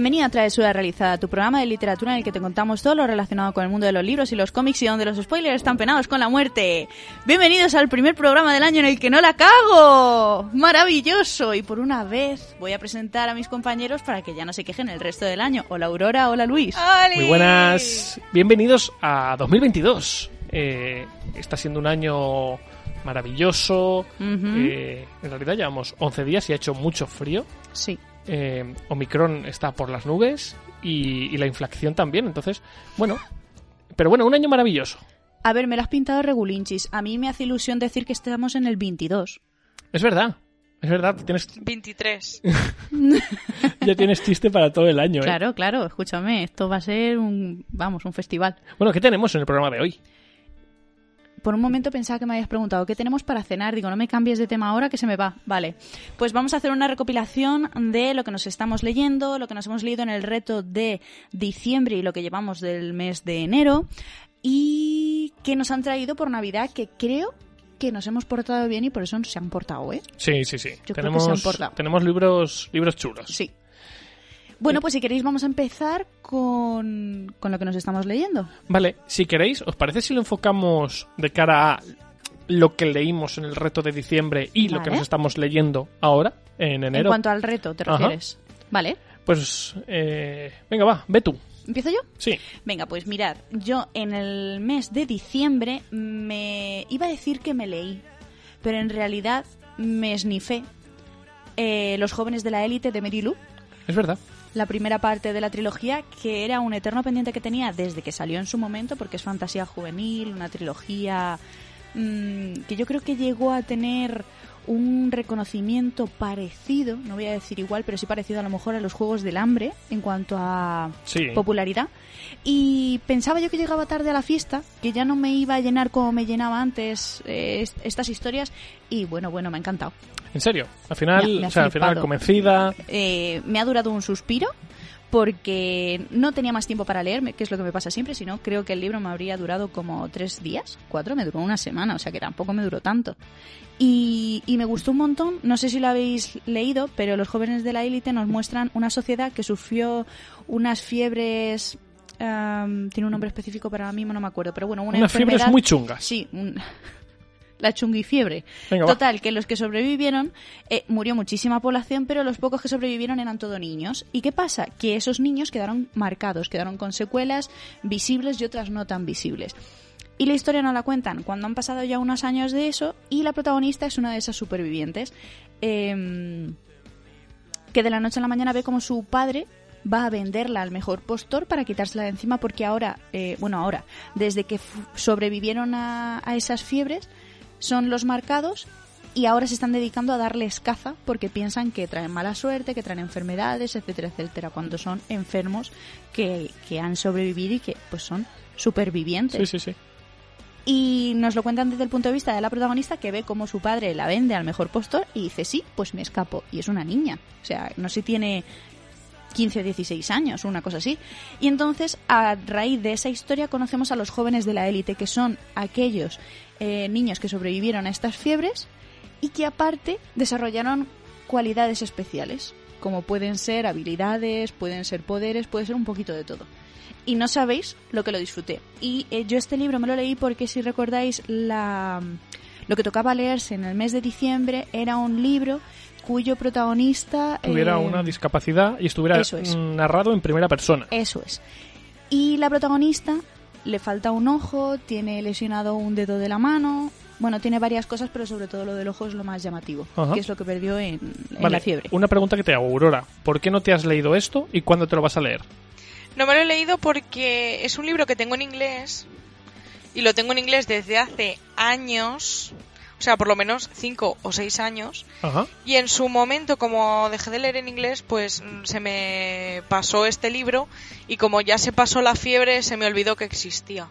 Bienvenida a Travesura Realizada, tu programa de literatura en el que te contamos todo lo relacionado con el mundo de los libros y los cómics y donde los spoilers están penados con la muerte. Bienvenidos al primer programa del año en el que no la cago. Maravilloso. Y por una vez voy a presentar a mis compañeros para que ya no se quejen el resto del año. Hola Aurora, hola Luis. Muy buenas. Bienvenidos a 2022. Eh, está siendo un año maravilloso. Eh, en realidad llevamos 11 días y ha hecho mucho frío. Sí. Eh, Omicron está por las nubes y, la inflación también. Entonces, bueno, pero bueno, un año maravilloso. A ver, me lo has pintado regulinchis. A mí me hace ilusión decir que estamos en el 22. Es verdad. Es verdad, tienes... 23. ya tienes chiste para todo el año, ¿eh? Claro, claro, escúchame, esto va a ser un, vamos, un festival. Bueno, ¿qué tenemos en el programa de hoy? Por un momento pensaba que me habías preguntado qué tenemos para cenar. Digo, no me cambies de tema ahora que se me va. Vale. Pues vamos a hacer una recopilación de lo que nos estamos leyendo, lo que nos hemos leído en el reto de diciembre y lo que llevamos del mes de enero. Y que nos han traído por Navidad, que creo que nos hemos portado bien y por eso se han portado, ¿eh? Sí, sí, sí. tenemos, tenemos libros, libros chulos. Sí. Bueno, pues si queréis vamos a empezar con, lo que nos estamos leyendo. Vale, si queréis, ¿os parece si lo enfocamos de cara a lo que leímos en el reto de diciembre y lo que nos estamos leyendo ahora, en enero? En cuanto al reto, ¿te refieres? Vale. Pues, eh, venga, va, ve tú. ¿Empiezo yo? Sí. Venga, pues mirad, yo en el mes de diciembre me iba a decir que me leí, pero en realidad me esnifé eh, Los jóvenes de la élite de Mary Lou. Es verdad la primera parte de la trilogía, que era un eterno pendiente que tenía desde que salió en su momento, porque es fantasía juvenil, una trilogía mmm, que yo creo que llegó a tener un reconocimiento parecido, no voy a decir igual, pero sí parecido a lo mejor a los Juegos del Hambre en cuanto a popularidad. Y pensaba yo que llegaba tarde a la fiesta, que ya no me iba a llenar como me llenaba antes eh, estas historias, y bueno, bueno, me ha encantado. ¿En serio? Al final, o sea, al final convencida. Eh, me ha durado un suspiro porque no tenía más tiempo para leerme, que es lo que me pasa siempre, sino creo que el libro me habría durado como tres días, cuatro, me duró una semana, o sea que tampoco me duró tanto. Y, me gustó un montón, no sé si lo habéis leído, pero los jóvenes de la élite nos muestran una sociedad que sufrió unas fiebres tiene un nombre específico para mí, no me acuerdo, pero bueno, una Unas fiebres muy chungas. Sí, un, la chungifiebre. Total, que los que sobrevivieron, eh, murió muchísima población, pero los pocos que sobrevivieron eran todos niños. ¿Y qué pasa? Que esos niños quedaron marcados, quedaron con secuelas visibles y otras no tan visibles. Y la historia no la cuentan cuando han pasado ya unos años de eso y la protagonista es una de esas supervivientes em, que de la noche a la mañana ve como su padre va a venderla al mejor postor para quitársela de encima porque ahora, eh, bueno, ahora, desde que sobrevivieron a, a, esas fiebres, son los marcados y ahora se están dedicando a darles caza porque piensan que traen mala suerte, que traen enfermedades, etcétera, etcétera, cuando son enfermos que, que han sobrevivido y que pues son supervivientes. Sí, sí, sí. Y nos lo cuentan desde el punto de vista de la protagonista que ve cómo su padre la vende al mejor postor y dice, sí, pues me escapo. Y es una niña. O sea, no sé si tiene 15 o 16 años, una cosa así. Y entonces, a raíz de esa historia, conocemos a los jóvenes de la élite, que son aquellos eh, niños que sobrevivieron a estas fiebres y que aparte desarrollaron cualidades especiales, como pueden ser habilidades, pueden ser poderes, puede ser un poquito de todo. Y no sabéis lo que lo disfruté. Y eh, yo este libro me lo leí porque si recordáis la lo que tocaba leerse en el mes de diciembre era un libro cuyo protagonista tuviera eh, una discapacidad y estuviera narrado en primera persona. Eso es. Y la protagonista le falta un ojo, tiene lesionado un dedo de la mano. Bueno, tiene varias cosas, pero sobre todo lo del ojo es lo más llamativo, que es lo que perdió en, la fiebre. Una pregunta que te hago, Aurora. ¿Por qué no te has leído esto y cuándo te lo vas a leer? No me lo he leído porque es un libro que tengo en inglés y lo tengo en inglés desde hace años o sea, por lo menos cinco o seis años. Y en su momento, como dejé de leer en inglés, pues mm, se me pasó este libro y como ya se pasó la fiebre, se me olvidó que existía.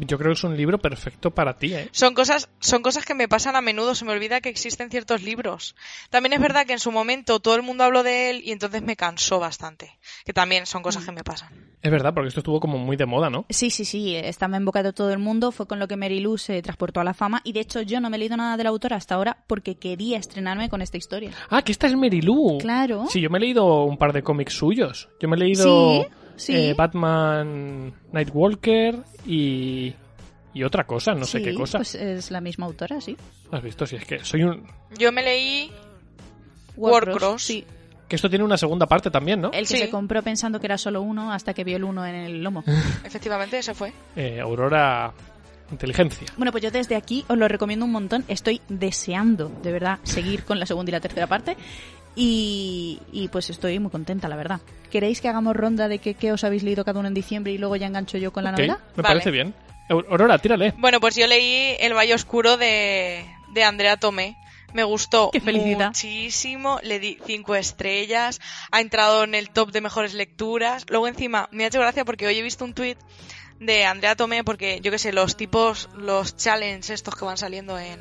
Yo creo que es un libro perfecto para ti, ¿eh? Son cosas, son cosas que me pasan a menudo, se me olvida que existen ciertos libros. También es verdad que en su momento todo el mundo habló de él y entonces me cansó bastante. Que también son cosas que me pasan. Es verdad, porque esto estuvo como muy de moda, ¿no? Sí, sí, sí, estaba en boca de todo el mundo, fue con lo que Mary Lou se transportó a la fama y de hecho yo no me he leído nada de la autora hasta ahora porque quería estrenarme con esta historia. Ah, que esta es Mary Lou. Claro. Sí, yo me he leído un par de cómics suyos. Yo me he leído eh, Batman Nightwalker y y otra cosa, no sé qué cosa. Pues es la misma autora, sí. ¿Has visto? Si es que soy un. Yo me leí Warcross. Sí. Que esto tiene una segunda parte también, ¿no? El que se compró pensando que era solo uno hasta que vio el uno en el lomo. Efectivamente, ese fue. Eh, Aurora Inteligencia. Bueno, pues yo desde aquí os lo recomiendo un montón. Estoy deseando, de verdad, seguir con la segunda y la tercera parte. Y, pues estoy muy contenta, la verdad. ¿Queréis que hagamos ronda de qué, os habéis leído cada uno en diciembre y luego ya engancho yo con la novela? Me parece bien. Aurora, tírale. Bueno, pues yo leí El Valle Oscuro de, de Andrea Tomé. Me gustó muchísimo, le di cinco estrellas, ha entrado en el top de mejores lecturas. Luego encima me ha hecho gracia porque hoy he visto un tuit de Andrea Tomé porque yo qué sé, los tipos, los challenges estos que van saliendo en,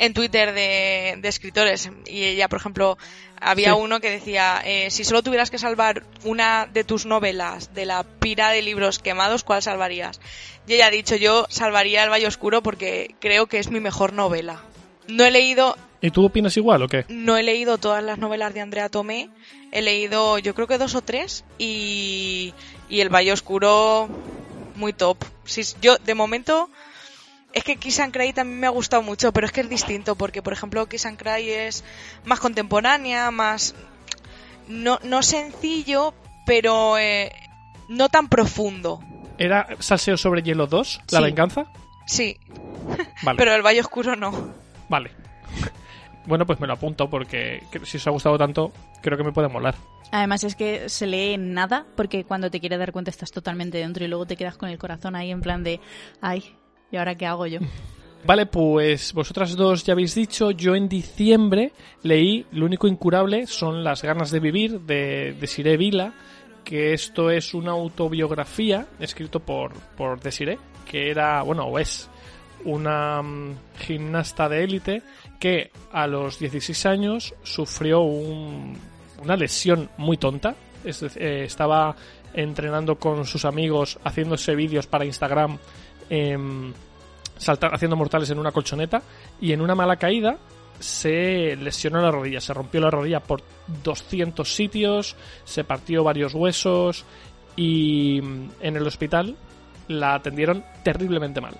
en Twitter de, de escritores y ella, por ejemplo, había uno que decía, eh, si solo tuvieras que salvar una de tus novelas de la pira de libros quemados, ¿cuál salvarías? Y ella ha dicho, yo salvaría El Valle Oscuro porque creo que es mi mejor novela. No he leído... ¿Y tú opinas igual o qué? No he leído todas las novelas de Andrea Tomé. He leído, yo creo que dos o tres. Y, y El Valle Oscuro, muy top. Si, yo, de momento, es que Kiss and Cry también me ha gustado mucho, pero es que es distinto, porque por ejemplo Kiss and Cry es más contemporánea, más... No, no sencillo, pero eh, no tan profundo. ¿Era Salseo sobre Hielo 2, La Venganza? Sí. Vale. pero El Valle Oscuro no. Vale. Bueno, pues me lo apunto porque si os ha gustado tanto, creo que me puede molar. Además es que se lee nada porque cuando te quieres dar cuenta estás totalmente dentro y luego te quedas con el corazón ahí en plan de, ay, ¿Y ahora qué hago yo? Vale, pues vosotras dos ya habéis dicho, yo en diciembre leí Lo único incurable son las ganas de vivir de Desiree Vila, que esto es una autobiografía escrito por, por Desiree, que era, bueno, o es una mm, gimnasta de élite que a los 16 años sufrió una lesión muy tonta. Eh, estaba entrenando con sus amigos, haciéndose vídeos para Instagram Em, saltar, haciendo mortales en una colchoneta y en una mala caída se lesionó la rodilla, se rompió la rodilla por 200 sitios, se partió varios huesos y mm, en el hospital la atendieron terriblemente mal.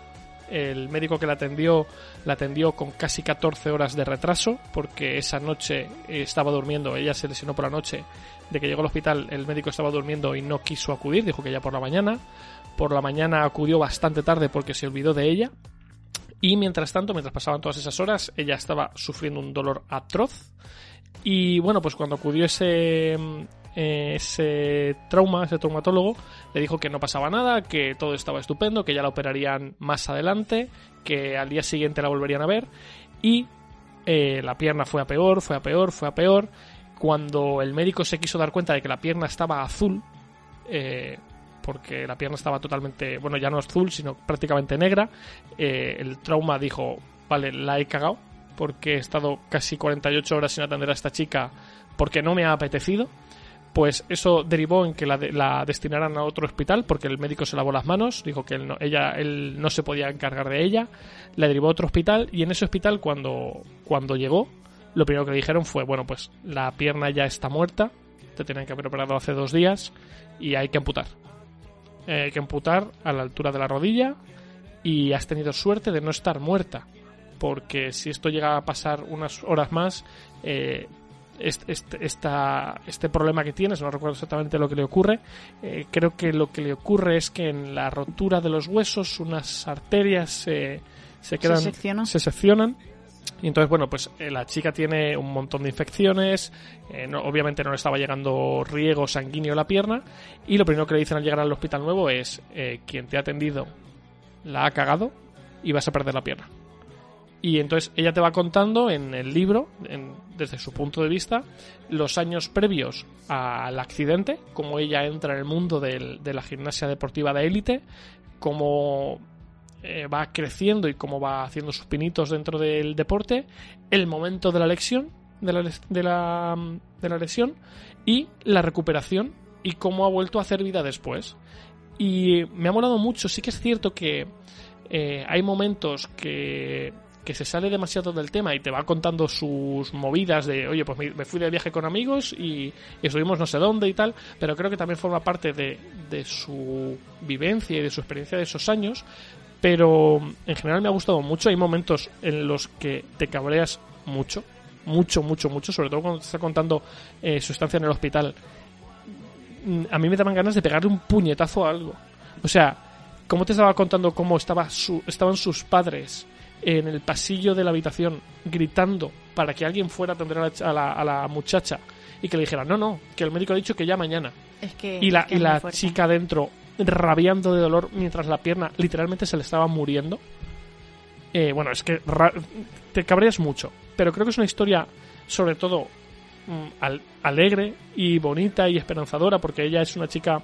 El médico que la atendió la atendió con casi 14 horas de retraso porque esa noche estaba durmiendo, ella se lesionó por la noche, de que llegó al hospital el médico estaba durmiendo y no quiso acudir, dijo que ya por la mañana por la mañana acudió bastante tarde porque se olvidó de ella. Y mientras tanto, mientras pasaban todas esas horas, ella estaba sufriendo un dolor atroz. Y bueno, pues cuando acudió ese, eh, ese trauma, ese traumatólogo, le dijo que no pasaba nada, que todo estaba estupendo, que ya la operarían más adelante, que al día siguiente la volverían a ver. Y eh, la pierna fue a peor, fue a peor, fue a peor. Cuando el médico se quiso dar cuenta de que la pierna estaba azul, eh, porque la pierna estaba totalmente, bueno, ya no azul, sino prácticamente negra. Eh, el trauma dijo, vale, la he cagado, porque he estado casi 48 horas sin atender a esta chica porque no me ha apetecido. Pues eso derivó en que la, destinaran a otro hospital porque el médico se lavó las manos, dijo que él no, ella, él no se podía encargar de ella, la derivó a otro hospital y en ese hospital cuando, cuando llegó, lo primero que le dijeron fue, bueno, pues la pierna ya está muerta, te tienen que haber operado hace dos días y hay que amputar. Eh, que amputar a la altura de la rodilla y has tenido suerte de no estar muerta. Porque si esto llega a pasar unas horas más, eh, este, este, problema que tienes, no recuerdo exactamente lo que le ocurre, eh, creo que lo que le ocurre es que en la rotura de los huesos unas arterias se, se quedan, se seccionan y entonces, bueno, pues eh, la chica tiene un montón de infecciones, eh, obviamente no le estaba llegando riego sanguíneo a la pierna, y lo primero que le dicen al llegar al hospital nuevo es, eh, quien te ha atendido la ha cagado y vas a perder la pierna. Y entonces ella te va contando en el libro, desde su punto de vista, los años previos al accidente, cómo ella entra en el mundo de la gimnasia deportiva de élite, cómo eh, va creciendo y cómo va haciendo sus pinitos dentro del deporte, el momento de la lesión, de la, de la, de la lesión y la recuperación y cómo ha vuelto a hacer vida después. Y me ha molado mucho, sí que es cierto que eh, hay momentos que que se sale demasiado del tema y te va contando sus movidas de, oye, pues me, fui de viaje con amigos y, estuvimos no sé dónde y tal, pero creo que también forma parte de, de su vivencia y de su experiencia de esos años, pero en general me ha gustado mucho, hay momentos en los que te cabreas mucho, mucho, mucho, mucho, sobre todo cuando te está contando eh, su estancia en el hospital. Mm, a mí me daban ganas de pegarle un puñetazo a algo. O sea, como te estaba contando cómo estaba su, estaban sus padres en el pasillo de la habitación gritando para que alguien fuera a atender a la, a la, muchacha y que le dijera, no, no, que el médico ha dicho que ya mañana. y la, y la chica dentro rabiando de dolor mientras la pierna literalmente se le estaba muriendo. Eh, bueno, es que te cabreas mucho, pero creo que es una historia sobre todo mm, alegre y bonita y esperanzadora porque ella es una chica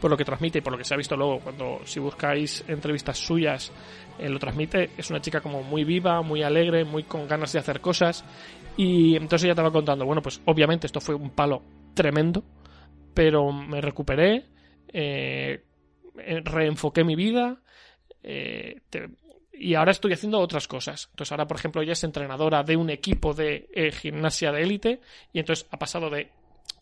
por lo que transmite y por lo que se ha visto luego cuando si buscáis entrevistas suyas eh, lo transmite es una chica como muy viva muy alegre muy con ganas de hacer cosas y entonces ella estaba contando bueno pues obviamente esto fue un palo tremendo pero me recuperé eh, reenfoqué mi vida eh, y ahora estoy haciendo otras cosas. Entonces ahora, por ejemplo, ella es entrenadora de un equipo de gimnasia de élite y entonces ha pasado de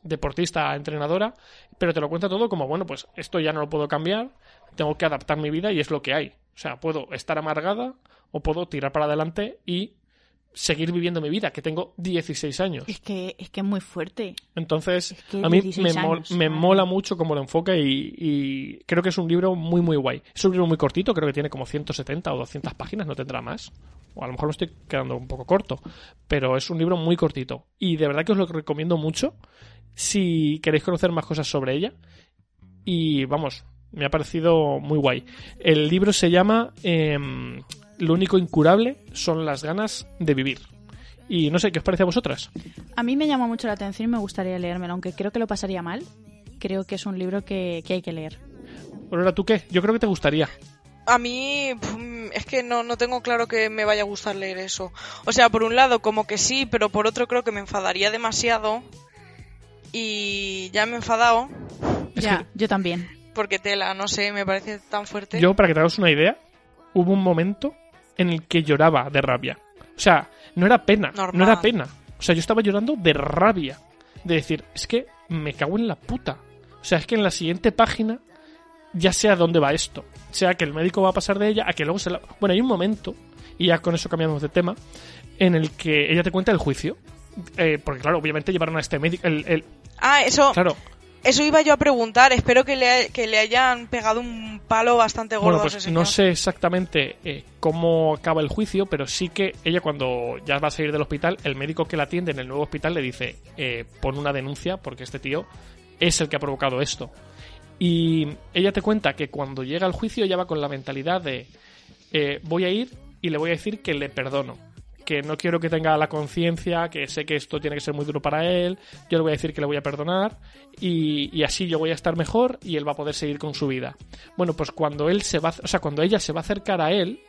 deportista a entrenadora, pero te lo cuenta todo como, bueno, pues esto ya no lo puedo cambiar, tengo que adaptar mi vida y es lo que hay. O sea, puedo estar amargada o puedo tirar para adelante y seguir viviendo mi vida, que tengo 16 años. Es que es, que es muy fuerte. Entonces, a mí me, mola mucho cómo lo enfoca y, creo que es un libro muy, muy guay. Es un libro muy cortito, creo que tiene como 170 o 200 páginas, no tendrá más. O a lo mejor me estoy quedando un poco corto, pero es un libro muy cortito. Y de verdad que os lo recomiendo mucho si queréis conocer más cosas sobre ella. Y vamos, me ha parecido muy guay. El libro se llama em, lo único incurable son las ganas de vivir. Y no sé, ¿qué os parece a vosotras? A mí me llama mucho la atención y me gustaría leérmelo, aunque creo que lo pasaría mal. Creo que es un libro que, hay que leer. Aurora, ¿tú qué? Yo creo que te gustaría. A mí es que no, no tengo claro que me vaya a gustar leer eso. O sea, por un lado como que sí, pero por otro creo que me enfadaría demasiado. Y ya me he enfadado. Ya, yo también. Porque tela, no sé, me parece tan fuerte. Yo, para que te hagas una idea, hubo un momento en el que lloraba de rabia. O sea, no era pena, no era pena. O sea, yo estaba llorando de rabia. De decir, es que me cago en la puta. O sea, es que en la siguiente página ya sé a dónde va esto. Sea que el médico va a pasar de ella a que luego se la... Bueno, hay un momento, y ya con eso cambiamos de tema, en el que ella te cuenta el juicio. Eh, porque claro, obviamente llevaron a este médico... El, Ah, eso... Claro. Eso iba yo a preguntar. Espero que le, que le hayan pegado un palo bastante gordo bueno, pues No sé exactamente eh, cómo acaba el juicio, pero sí que ella cuando ya va a salir del hospital, el médico que la atiende en el nuevo hospital le dice, eh, pon una denuncia porque este tío es el que ha provocado esto. Y ella te cuenta que cuando llega al juicio ella va con la mentalidad de, eh, voy a ir y le voy a decir que le perdono que no quiero que tenga la conciencia, que sé que esto tiene que ser muy duro para él, yo le voy a decir que le voy a perdonar y, así yo voy a estar mejor y él va a poder seguir con su vida. Bueno, pues cuando él se va, o sea, cuando ella se va a acercar a él,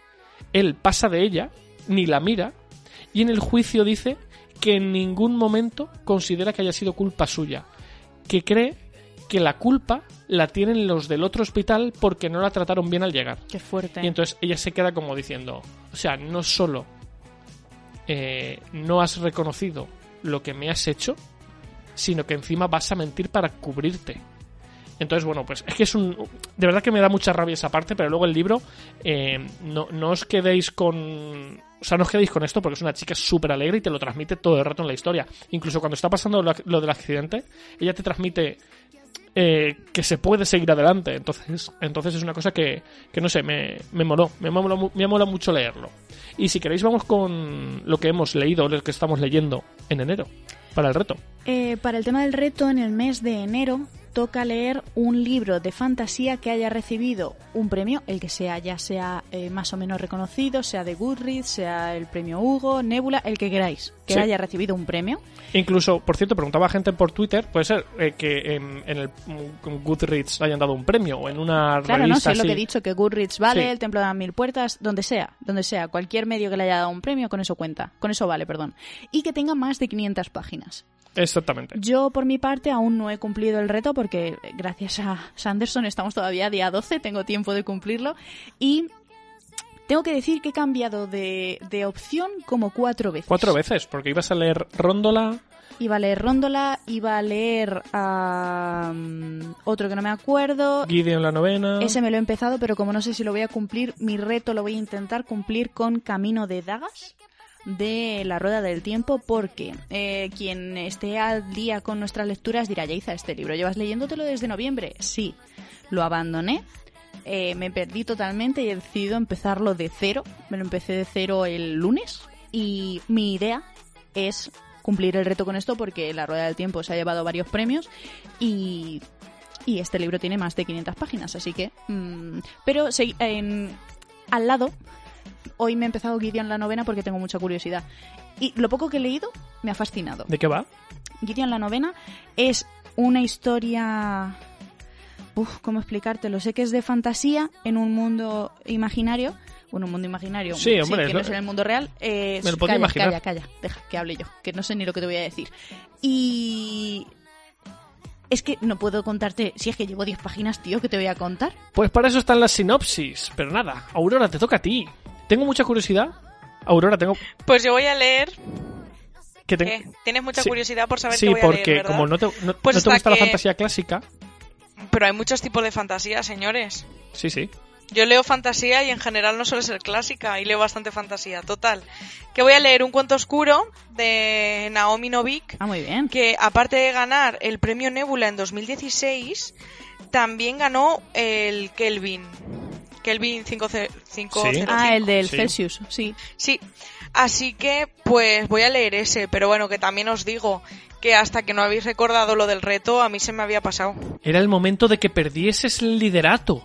él pasa de ella, ni la mira y en el juicio dice que en ningún momento considera que haya sido culpa suya, que cree que la culpa la tienen los del otro hospital porque no la trataron bien al llegar. Qué fuerte. Y entonces ella se queda como diciendo, o sea, no solo eh, no has reconocido lo que me has hecho, sino que encima vas a mentir para cubrirte. Entonces, bueno, pues es que es un... De verdad que me da mucha rabia esa parte, pero luego el libro, eh, no, no os quedéis con... O sea, no os quedéis con esto porque es una chica súper alegre y te lo transmite todo el rato en la historia. Incluso cuando está pasando lo, del accidente, ella te transmite eh, que se puede seguir adelante. Entonces, entonces es una cosa que, que no sé, me, me moló. Me moló, me moló mucho leerlo. Y si queréis, vamos con lo que hemos leído, lo que estamos leyendo en enero, para el reto. Eh, para el tema del reto, en el mes de enero toca leer un libro de fantasía que haya recibido un premio, el que sea, ya sea eh, más o menos reconocido, sea de Goodreads, sea el premio Hugo, Nebula, el que queráis, que haya recibido un premio. Incluso, por cierto, preguntaba gente por Twitter, puede ser eh, que en, el Goodreads hayan dado un premio o en una claro, revista no sé lo que he dicho, que Goodreads vale, el Templo de las Mil Puertas, donde sea, donde sea, cualquier medio que le haya dado un premio, con eso cuenta, con eso vale, perdón. Y que tenga más de 500 páginas. Exactamente. Yo, por mi parte, aún no he cumplido el reto porque gracias a Sanderson estamos todavía día 12, tengo tiempo de cumplirlo. Y tengo que decir que he cambiado de, opción como cuatro veces. Cuatro veces, porque ibas a leer Róndola. Iba a leer Róndola, iba a leer otro que no me acuerdo. Gideon la novena. Ese me lo he empezado, pero como no sé si lo voy a cumplir, mi reto lo voy a intentar cumplir con Camino de Dagas de La Rueda del Tiempo porque eh, quien esté al día con nuestras lecturas dirá, Yaiza, este libro llevas leyéndotelo desde noviembre. Sí, lo abandoné, eh, me perdí totalmente y he decidido empezarlo de cero. Me lo empecé de cero el lunes y mi idea es cumplir el reto con esto porque La Rueda del Tiempo se ha llevado varios premios y, y este libro tiene más de 500 páginas, así que... Mm, pero en, al lado hoy me he empezado Gideon la novena porque tengo mucha curiosidad. Y lo poco que he leído me ha fascinado. ¿De qué va? Gideon la novena es una historia... Uf, ¿cómo explicártelo? Sé que es de fantasía en un mundo imaginario. Bueno, un mundo imaginario. Sí, hombre. que no es en el mundo real. me lo imaginar. Calla, calla, deja que hable yo, que no sé ni lo que te voy a decir. Y es que no puedo contarte, si es que llevo 10 páginas, tío, que te voy a contar. Pues para eso están las sinopsis. Pero nada, Aurora, te toca a ti. Tengo mucha curiosidad. Aurora, tengo. Pues yo voy a leer. ¿Qué? Tienes mucha curiosidad por saber sí, qué voy a leer, porque como no te, pues gusta la fantasía clásica. Pero hay muchos tipos de fantasía, señores. Sí, sí. Yo leo fantasía y en general no suele ser clásica y leo bastante fantasía, total. Que voy a leer un cuento oscuro de Naomi Novik. Ah, muy bien. Que aparte de ganar el premio Nebula en 2016, también ganó el Kelvin. Kelvin 505. Ah, el del Celsius, sí. Sí. Así que, pues voy a leer ese, pero bueno, que también os digo que hasta que no habéis recordado lo del reto, a mí se me había pasado. Era el momento de que perdieses el liderato.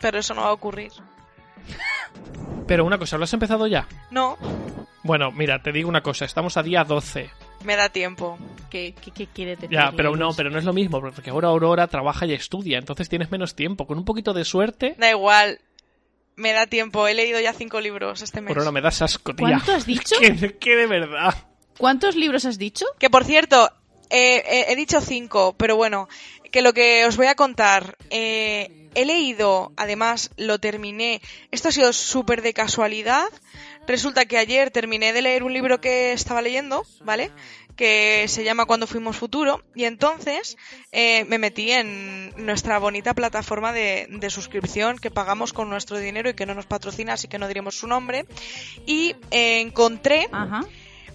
Pero eso no va a ocurrir. Pero una cosa, ¿lo has empezado ya? No. Bueno, mira, te digo una cosa, estamos a día 12. Me da tiempo. ¿Qué, qué, quiere decir? Ya, pero no, pero no es lo mismo, porque ahora Aurora trabaja y estudia, entonces tienes menos tiempo. Con un poquito de suerte. Da igual, me da tiempo, he leído ya cinco libros este mes. Pero no me das asco, tía. ¿Cuánto has dicho? ¿Qué, de verdad. ¿Cuántos libros has dicho? Que por cierto, he dicho cinco, pero bueno, que lo que os voy a contar, eh, he leído, además lo terminé, esto ha sido súper de casualidad, resulta que ayer terminé de leer un libro que estaba leyendo, ¿vale? Que se llama Cuando Fuimos Futuro, y entonces eh, me metí en nuestra bonita plataforma de, suscripción que pagamos con nuestro dinero y que no nos patrocina, así que no diremos su nombre, y eh, encontré...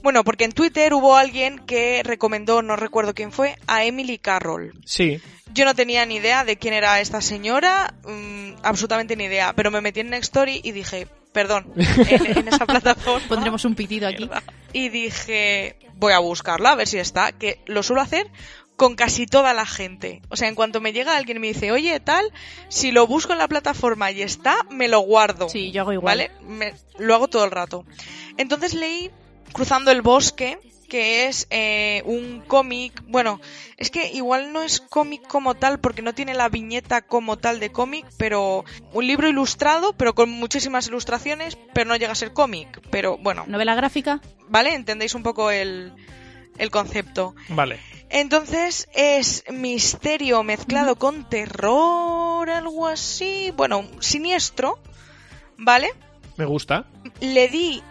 Bueno, porque en Twitter hubo alguien que recomendó, no recuerdo quién fue, a Emily Carroll. Sí. Yo no tenía ni idea de quién era esta señora, mm, absolutamente ni idea, pero me metí en Nextory y dije, perdón, en, esa plataforma. Pondremos un pitido aquí. Y dije, voy a buscarla, a ver si está, que lo suelo hacer con casi toda la gente. O sea, en cuanto me llega alguien y me dice, oye, tal, si lo busco en la plataforma y está, me lo guardo. Sí, yo hago igual. ¿Vale? Me, lo hago todo el rato. Entonces leí Cruzando el Bosque, que es eh, un cómic, bueno, es que igual no es cómic como tal porque no tiene la viñeta como tal de cómic, pero un libro ilustrado, pero con muchísimas ilustraciones, pero no llega a ser cómic, pero bueno. ¿Novela gráfica? ¿Vale? ¿Entendéis un poco el, el concepto? Vale. Entonces es misterio mezclado con terror, algo así, bueno, siniestro, ¿vale? Me gusta. Le di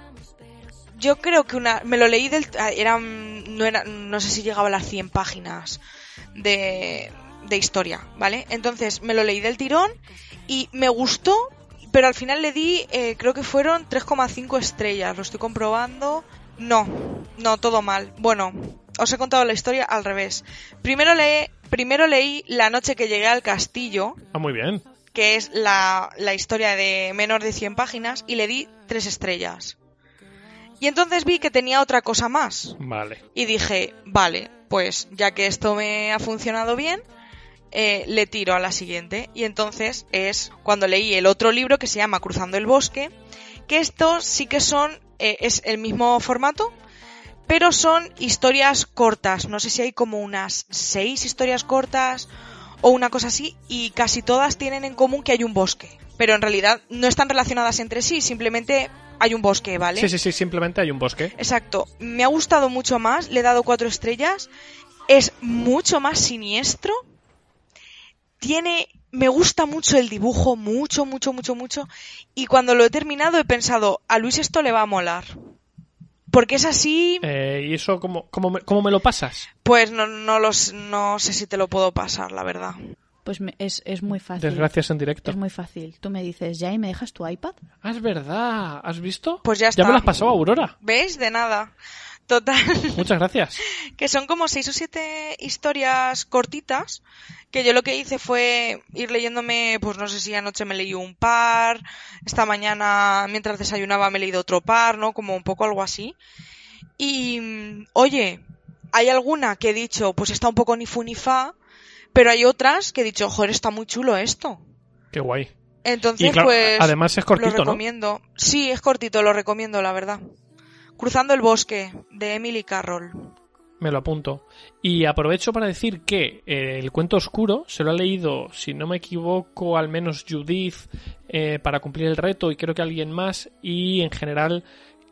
yo creo que una me lo leí del ah, era no era no sé si llegaba a las 100 páginas de, de historia, ¿vale? Entonces me lo leí del tirón y me gustó, pero al final le di eh, creo que fueron 3,5 estrellas, lo estoy comprobando. No, no, todo mal. Bueno, os he contado la historia al revés. Primero leí, primero leí La noche que llegué al castillo. Ah, muy bien. Que es la, la historia de menor de 100 páginas y le di 3 estrellas. Y entonces vi que tenía otra cosa más. Vale. Y dije, vale, pues ya que esto me ha funcionado bien, eh, le tiro a la siguiente. Y entonces es cuando leí el otro libro que se llama Cruzando el Bosque, que estos sí que son, eh, es el mismo formato, pero son historias cortas. No sé si hay como unas seis historias cortas o una cosa así, y casi todas tienen en común que hay un bosque. Pero en realidad no están relacionadas entre sí, simplemente hay un bosque, ¿vale? Sí, sí, sí, simplemente hay un bosque. Exacto. Me ha gustado mucho más, le he dado cuatro estrellas. Es mucho más siniestro. Tiene. Me gusta mucho el dibujo, mucho, mucho, mucho, mucho. Y cuando lo he terminado he pensado, a Luis esto le va a molar. Porque es así. Eh, ¿Y eso cómo, cómo, me, cómo me lo pasas? Pues no, no, los, no sé si te lo puedo pasar, la verdad. Pues es, es, muy fácil. Desgracias en directo. Es muy fácil. Tú me dices, ¿ya y me dejas tu iPad? Ah, es verdad. ¿Has visto? Pues ya está. Ya me las pasó Aurora. ¿Ves? De nada. Total. Muchas gracias. que son como seis o siete historias cortitas. Que yo lo que hice fue ir leyéndome, pues no sé si anoche me leí un par, esta mañana mientras desayunaba me he leído otro par, ¿no? Como un poco algo así. Y, oye, hay alguna que he dicho, pues está un poco ni fu ni fa, pero hay otras que he dicho, joder, está muy chulo esto. Qué guay. Entonces, pues. Además es cortito, lo recomiendo. Sí, es cortito, lo recomiendo, la verdad. Cruzando el bosque, de Emily Carroll. Me lo apunto. Y aprovecho para decir que eh, el cuento oscuro se lo ha leído, si no me equivoco, al menos Judith eh, para cumplir el reto y creo que alguien más. Y en general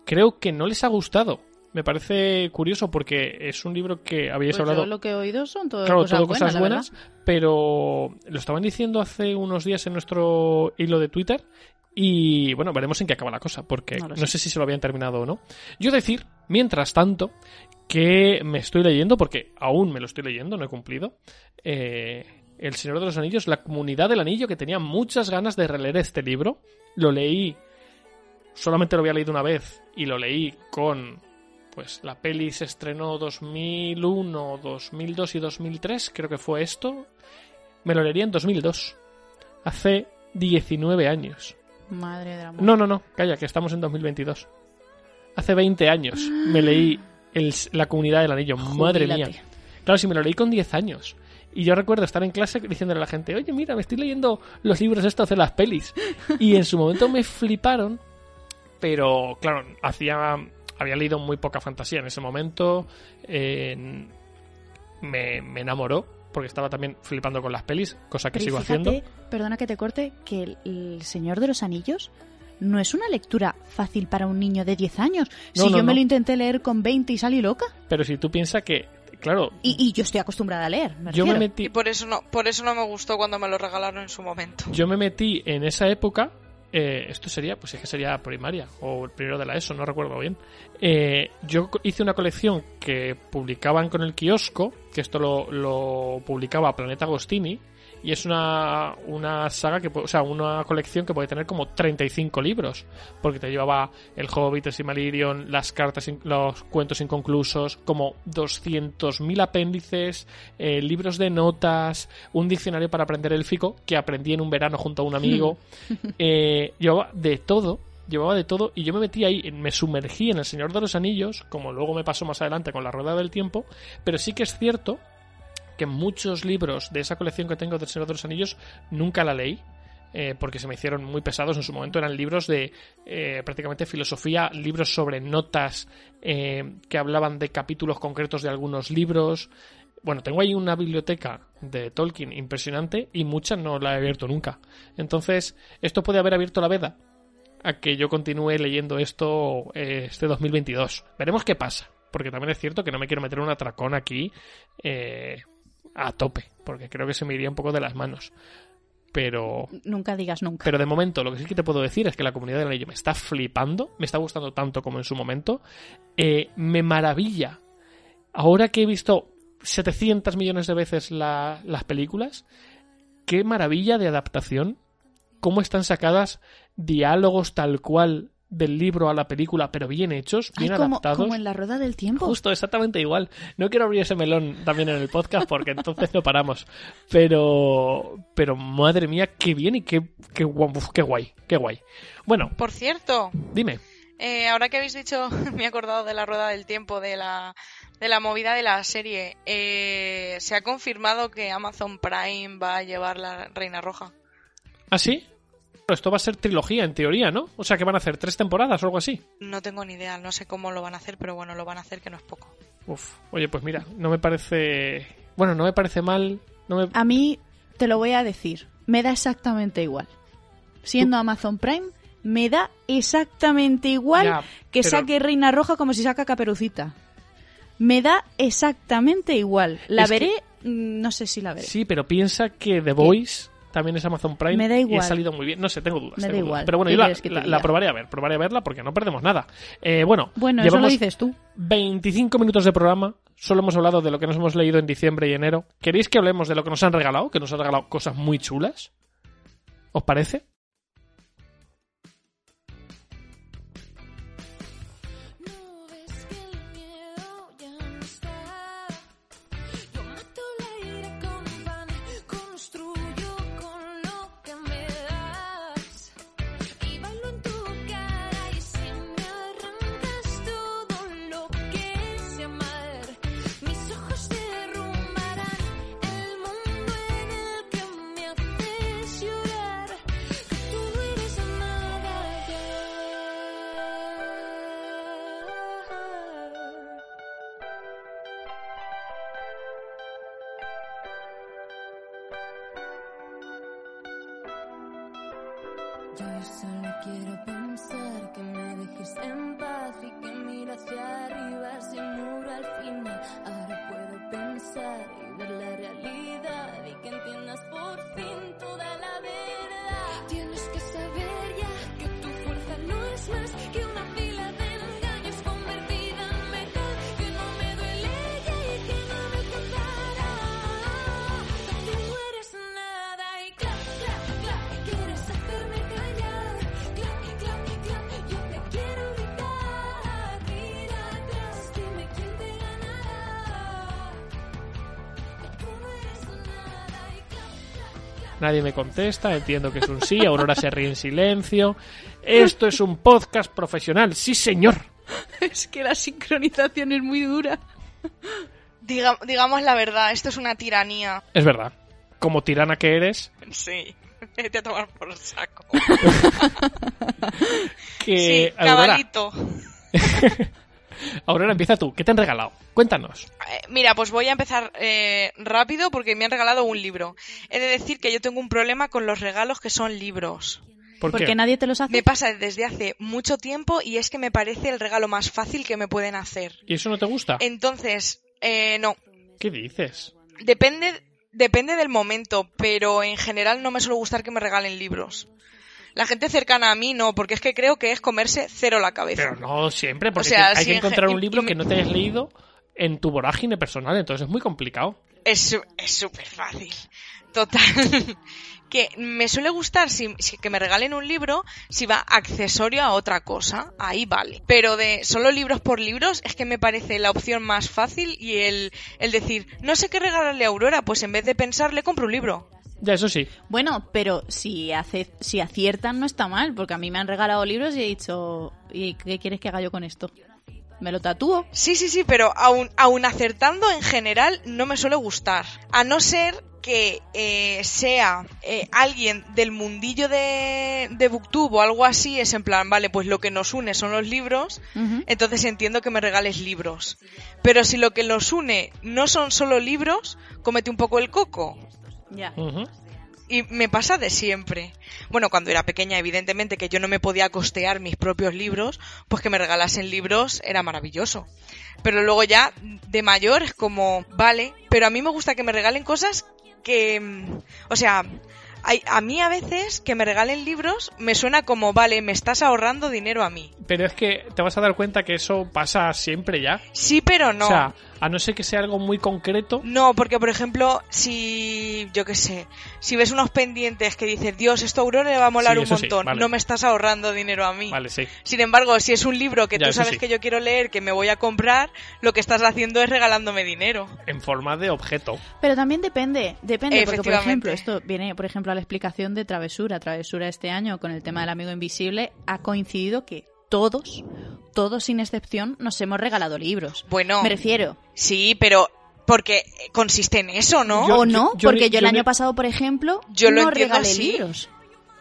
creo que no les ha gustado me parece curioso porque es un libro que habíais pues hablado. Yo lo que he oído son todas claro, cosas, todo buenas, cosas buenas, pero lo estaban diciendo hace unos días en nuestro hilo de Twitter y bueno, veremos en qué acaba la cosa, porque no, no sé si se lo habían terminado o no. Yo decir, mientras tanto, que me estoy leyendo, porque aún me lo estoy leyendo, no he cumplido, eh, El Señor de los Anillos, La Comunidad del Anillo, que tenía muchas ganas de releer este libro. Lo leí, solamente lo había leído una vez, y lo leí con pues la peli se estrenó 2001, 2002 y 2003, creo que fue esto. Me lo leería en 2002. Hace 19 años. Madre de la No, no, no, calla, que estamos en 2022. Hace 20 años me leí el, La Comunidad del Anillo. Madre mía. Claro, si me lo leí con 10 años. Y yo recuerdo estar en clase diciéndole a la gente, oye, mira, me estoy leyendo los libros estos de las pelis. Y en su momento me fliparon, pero claro, hacía había leído muy poca fantasía en ese momento. me, me, enamoró porque estaba también flipando con las pelis, cosa que sigo haciendo. Perdona que te corte, que el, el, Señor de los Anillos no es una lectura fácil para un niño de 10 años. No, si no, yo me no. lo intenté leer con 20 y salí loca. Pero si tú piensas que, claro... Y, y yo estoy acostumbrada a leer. Me yo me metí, Y por eso no, por eso no me gustó cuando me lo regalaron en su momento. yo me metí en esa época eh, esto sería, pues es que sería primaria o el primero de la ESO, no recuerdo bien. Eh, yo hice una colección que publicaban con el kiosco, que esto lo, lo publicaba Planeta Agostini, y es una, una saga que, o sea, una colección que puede tener como 35 libros, porque te llevaba El Hobbit, el Silmarillion, las cartas, los cuentos inconclusos, como 200.000 apéndices, eh, libros de notas, un diccionario para aprender élfico que aprendí en un verano junto a un amigo. eh, llevaba de todo, llevaba de todo y yo me metí ahí, me sumergí en El Señor de los Anillos, como luego me pasó más adelante con La Rueda del Tiempo, pero sí que es cierto que muchos libros de esa colección que tengo del Señor de los Anillos nunca la leí. eh, porque se me hicieron muy pesados en su momento. Eran libros de eh, prácticamente filosofía, libros sobre notas eh, que hablaban de capítulos concretos de algunos libros. Bueno, tengo ahí una biblioteca de Tolkien impresionante y muchas no la he abierto nunca. Entonces, esto puede haber abierto la veda a que yo continúe leyendo esto este 2022. Veremos qué pasa, porque también es cierto que no me quiero meter un atracón aquí eh, a tope, porque creo que se me iría un poco de las manos. Pero Nunca digas nunca. pero de momento, lo que sí que te puedo decir es que la comunidad del anillo me está flipando, me está gustando tanto como en su momento. Eh, me maravilla. Ahora que he visto 700 millones de veces la- las películas, qué maravilla de adaptación. Cómo están sacadas diálogos tal cual del libro a la película, pero bien hechos, Ay, bien como, adaptados. como en la rueda del tiempo. Justo, exactamente igual. No quiero abrir ese melón también en el podcast porque entonces no paramos. Pero, pero madre mía, qué bien y qué, qué, uf, qué guay, qué guay. Bueno, Por cierto, dime. Eh, ahora que habéis dicho, me he acordado de la rueda del tiempo, de la, de la movida de la serie. Eh, se ha confirmado que Amazon Prime va a llevar la Reina Roja. ¿Ah, sí? Esto va a ser trilogía, en teoría, ¿no? O sea, que van a hacer tres temporadas o algo así. No tengo ni idea, no sé cómo lo van a hacer, pero bueno, lo van a hacer que no es poco. Uf, oye, pues mira, no me parece... Bueno, no me parece mal... No A mí, te lo voy a decir, me da exactamente igual. Siendo Amazon Prime, me da exactamente igual que saque Reina Roja como si saca Caperucita. Me da exactamente igual. La veré, mm, no sé si la veré. Sí, pero piensa que The Voice también es Amazon Prime me da igual. y ha salido muy bien. No sé, tengo dudas. Me da igual. Pero bueno, yo la, probaré a ver, probaré a verla porque no perdemos nada. Eh, bueno, bueno eso lo dices tú. 25 minutos de programa. Solo hemos hablado de lo que nos hemos leído en diciembre y enero. ¿Queréis que hablemos de lo que nos han regalado? Que nos han regalado cosas muy chulas. ¿Os parece? Nadie me contesta, entiendo que es un sí, Aurora se ríe en silencio. Esto es un podcast profesional, sí señor. Es que la sincronización es muy dura. digamos la verdad, esto es una tiranía. Es verdad. Como tirana que eres. Sí. Vete a tomar por saco. que, sí, cabalito. Aurora, empieza tú. ¿Qué te han regalado? Cuéntanos. Eh, mira, pues voy a empezar eh, rápido porque me han regalado un libro. He de decir que yo tengo un problema con los regalos que son libros. ¿Por porque nadie te los hace. Me pasa desde hace mucho tiempo y es que me parece el regalo más fácil que me pueden hacer. ¿Y eso no te gusta? Entonces, eh, no. ¿Qué dices? Depende, depende del momento, pero en general no me suele gustar que me regalen libros. La gente cercana a mí no, porque es que creo que es comerse cero la cabeza. Pero no siempre, porque hay que encontrar un libro que no te hayas leído en tu vorágine personal, entonces es muy complicado. Es súper fácil. Total. que me suele gustar si, que me regalen un libro si va accesorio a otra cosa, ahí vale. Pero de solo libros por libros es que me parece la opción más fácil y el, el decir, no sé qué regalarle a Aurora, pues en vez de pensar, le compro un libro. Ya, eso sí. Bueno, pero si, hace, si aciertan no está mal, porque a mí me han regalado libros y he dicho, ¿y qué quieres que haga yo con esto? ¿Me lo tatúo? Sí, sí, sí, pero aún, aún acertando en general no me suele gustar. A no ser que eh, sea eh, alguien del mundillo de, de Booktube o algo así, es en plan, vale, pues lo que nos une son los libros, entonces entiendo que me regales libros. Pero si lo que nos une no son solo libros, comete un poco el coco. Ya. Y me pasa de siempre. Bueno, cuando era pequeña, evidentemente que yo no me podía costear mis propios libros, pues que me regalasen libros era maravilloso. Pero luego ya, de mayor, es como, vale, pero a mí me gusta que me regalen cosas que, mm, o sea, a mí a veces que me regalen libros me suena como, vale, me estás ahorrando dinero a mí. Pero es que te vas a dar cuenta que eso pasa siempre ya. Sí, pero no. O sea, a no ser que sea algo muy concreto. No, porque por ejemplo, si, yo qué sé, si ves unos pendientes que dices, Dios, esto a Aurora le va a molar un montón, no me estás ahorrando dinero a mí. Vale, sí. Sin embargo, si es un libro que tú sabes que yo quiero leer, que me voy a comprar, lo que estás haciendo es regalándome dinero. En forma de objeto. Pero también depende, depende, porque por ejemplo, esto viene, por ejemplo, a la explicación de Travesura. Travesura este año con el tema del amigo invisible ha coincidido que todos, todos sin excepción, nos hemos regalado libros. Bueno. Me refiero. Sí, pero porque consiste en eso, ¿no? o no, porque yo, el año pasado, por ejemplo, yo no regalé libros.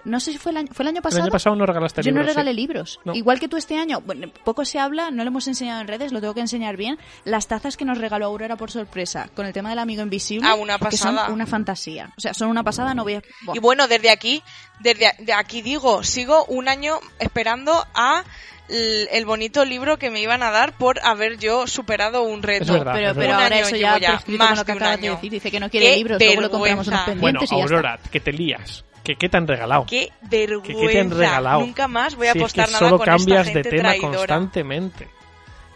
No sé si fue el año, fue el año pasado. El año pasado no regalaste Yo no regalé libros. Igual que tú este año, bueno, poco se habla, no lo hemos enseñado en redes, lo tengo que enseñar bien. Las tazas que nos regaló Aurora por sorpresa con el tema del amigo invisible. Ah, una pasada. Que son una fantasía. O sea, son una pasada, no voy a. Y bueno, desde aquí, desde aquí digo, sigo un año esperando a el, bonito libro que me iban a dar por haber yo superado un reto. pero, pero ahora eso ya, ya más que decir. Dice que no quiere libros, luego lo compramos unos pendientes bueno, Aurora, que te lías. ¿Qué, ¿Qué, te han regalado? ¡Qué vergüenza! ¿Qué, te han regalado? Nunca más voy a apostar nada solo con cambias esta de tema constantemente.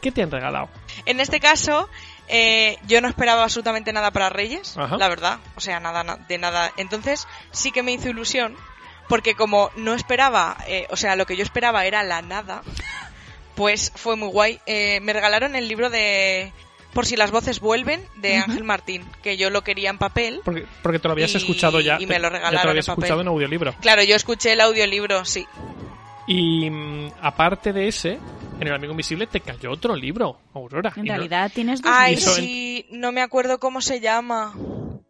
¿Qué te han regalado? En este caso, eh, yo no esperaba absolutamente nada para Reyes, la verdad. O sea, nada de nada. Entonces, sí que me hizo ilusión porque como no esperaba, eh, o sea, lo que yo esperaba era la nada, pues fue muy guay. Eh, me regalaron el libro de Por si las voces vuelven de Ángel Martín, que yo lo quería en papel. Porque, porque te lo habías escuchado ya. Y me lo regalaron. Ya te lo habías escuchado en audiolibro. Claro, yo escuché el audiolibro, sí. Y mm, aparte de ese, en El Amigo Invisible te cayó otro libro, Aurora. En realidad tienes dos Ay, sí, no me acuerdo cómo se llama.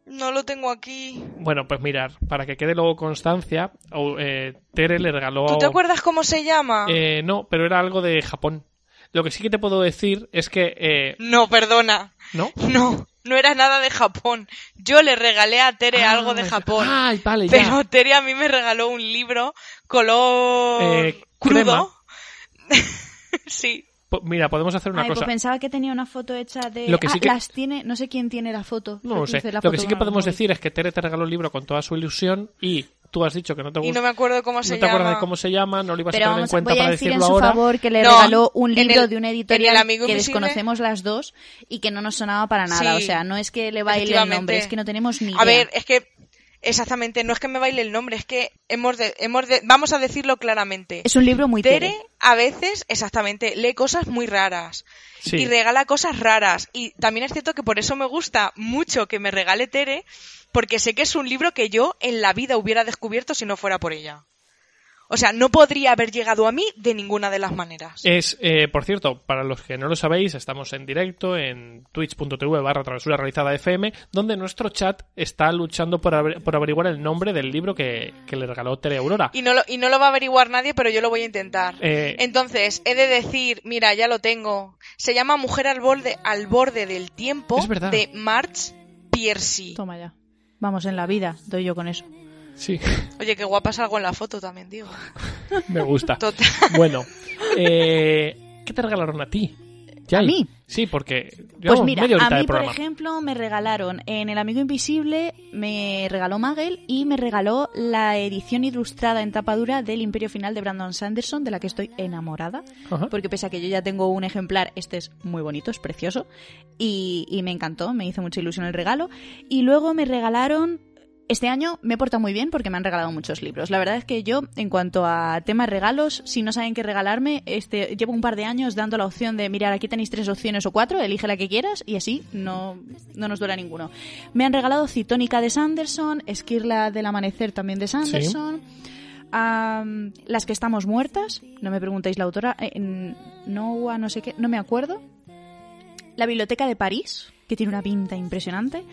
No lo tengo aquí. Bueno, pues mirar, para que quede luego constancia, eh, Tere le regaló... ¿Tú te acuerdas cómo se llama? Eh, no, pero era algo de Japón. Lo que sí que te puedo decir es que... Eh... No, perdona. ¿No? No, no era nada de Japón. Yo le regalé a Tere ah, algo de Japón. Ay, vale, ya. Pero Tere a mí me regaló un libro color eh, crudo. sí mira, podemos hacer una Ay, cosa. Pues pensaba que tenía una foto hecha de. Lo que sí ah, las tiene. No sé quién tiene la foto. No lo sé. Lo que sí que podemos decir es que Tere te regaló el libro con toda su ilusión y tú has dicho que no te gusta. Y no me acuerdo cómo se llama. No te acuerdas de cómo se llama, no lo ibas a tener en cuenta voy a para decir decirlo en su ahora. favor que le regaló un libro de una editorial que desconocemos las dos y que no nos sonaba para nada. o sea, no es que le baile el nombre, es que no tenemos ni idea. A ver, es que Exactamente, no es que me baile el nombre, es que hemos de, hemos de, vamos a decirlo claramente. Es un libro muy Tere. a veces, exactamente, lee cosas muy raras y regala cosas raras. Y también es cierto que por eso me gusta mucho que me regale Tere, porque sé que es un libro que yo en la vida hubiera descubierto si no fuera por ella. O sea, no podría haber llegado a mí de ninguna de las maneras. Es, eh, por cierto, para los que no lo sabéis, estamos en directo en twitch.tv barra travesura realizada FM, donde nuestro chat está luchando por, averiguar el nombre del libro que, le regaló Tere Aurora. Y no, lo, y no lo va a averiguar nadie, pero yo lo voy a intentar. Eh, Entonces, he de decir, mira, ya lo tengo. Se llama Mujer al borde, al borde del tiempo de March Piercy. Toma ya. Vamos, en la vida, doy yo con eso. Sí. Oye, qué guapa salgo en la foto también, digo. Me gusta. Bueno, eh, ¿qué te regalaron a ti? ¿A mí? Sí, porque pues mira, a mí, por ejemplo, me regalaron en El Amigo Invisible, me regaló Magel y me regaló la edición ilustrada en tapadura del Imperio Final de Brandon Sanderson, de la que estoy enamorada, porque pese a que yo ya tengo un ejemplar, este es muy bonito, es precioso, y, y me encantó, me hizo mucha ilusión el regalo. Y luego me regalaron este año me he portado muy bien porque me han regalado muchos libros. La verdad es que yo, en cuanto a temas regalos, si no saben qué regalarme, este, llevo un par de años dando la opción de, mirar, aquí tenéis tres opciones o cuatro, elige la que quieras y así no, no nos duela ninguno. Me han regalado Citónica de Sanderson, Esquirla del Amanecer también de Sanderson. las que estamos muertas, no me preguntéis la autora, eh, no, no sé qué, no me acuerdo. La Biblioteca de París, que tiene una pinta impresionante.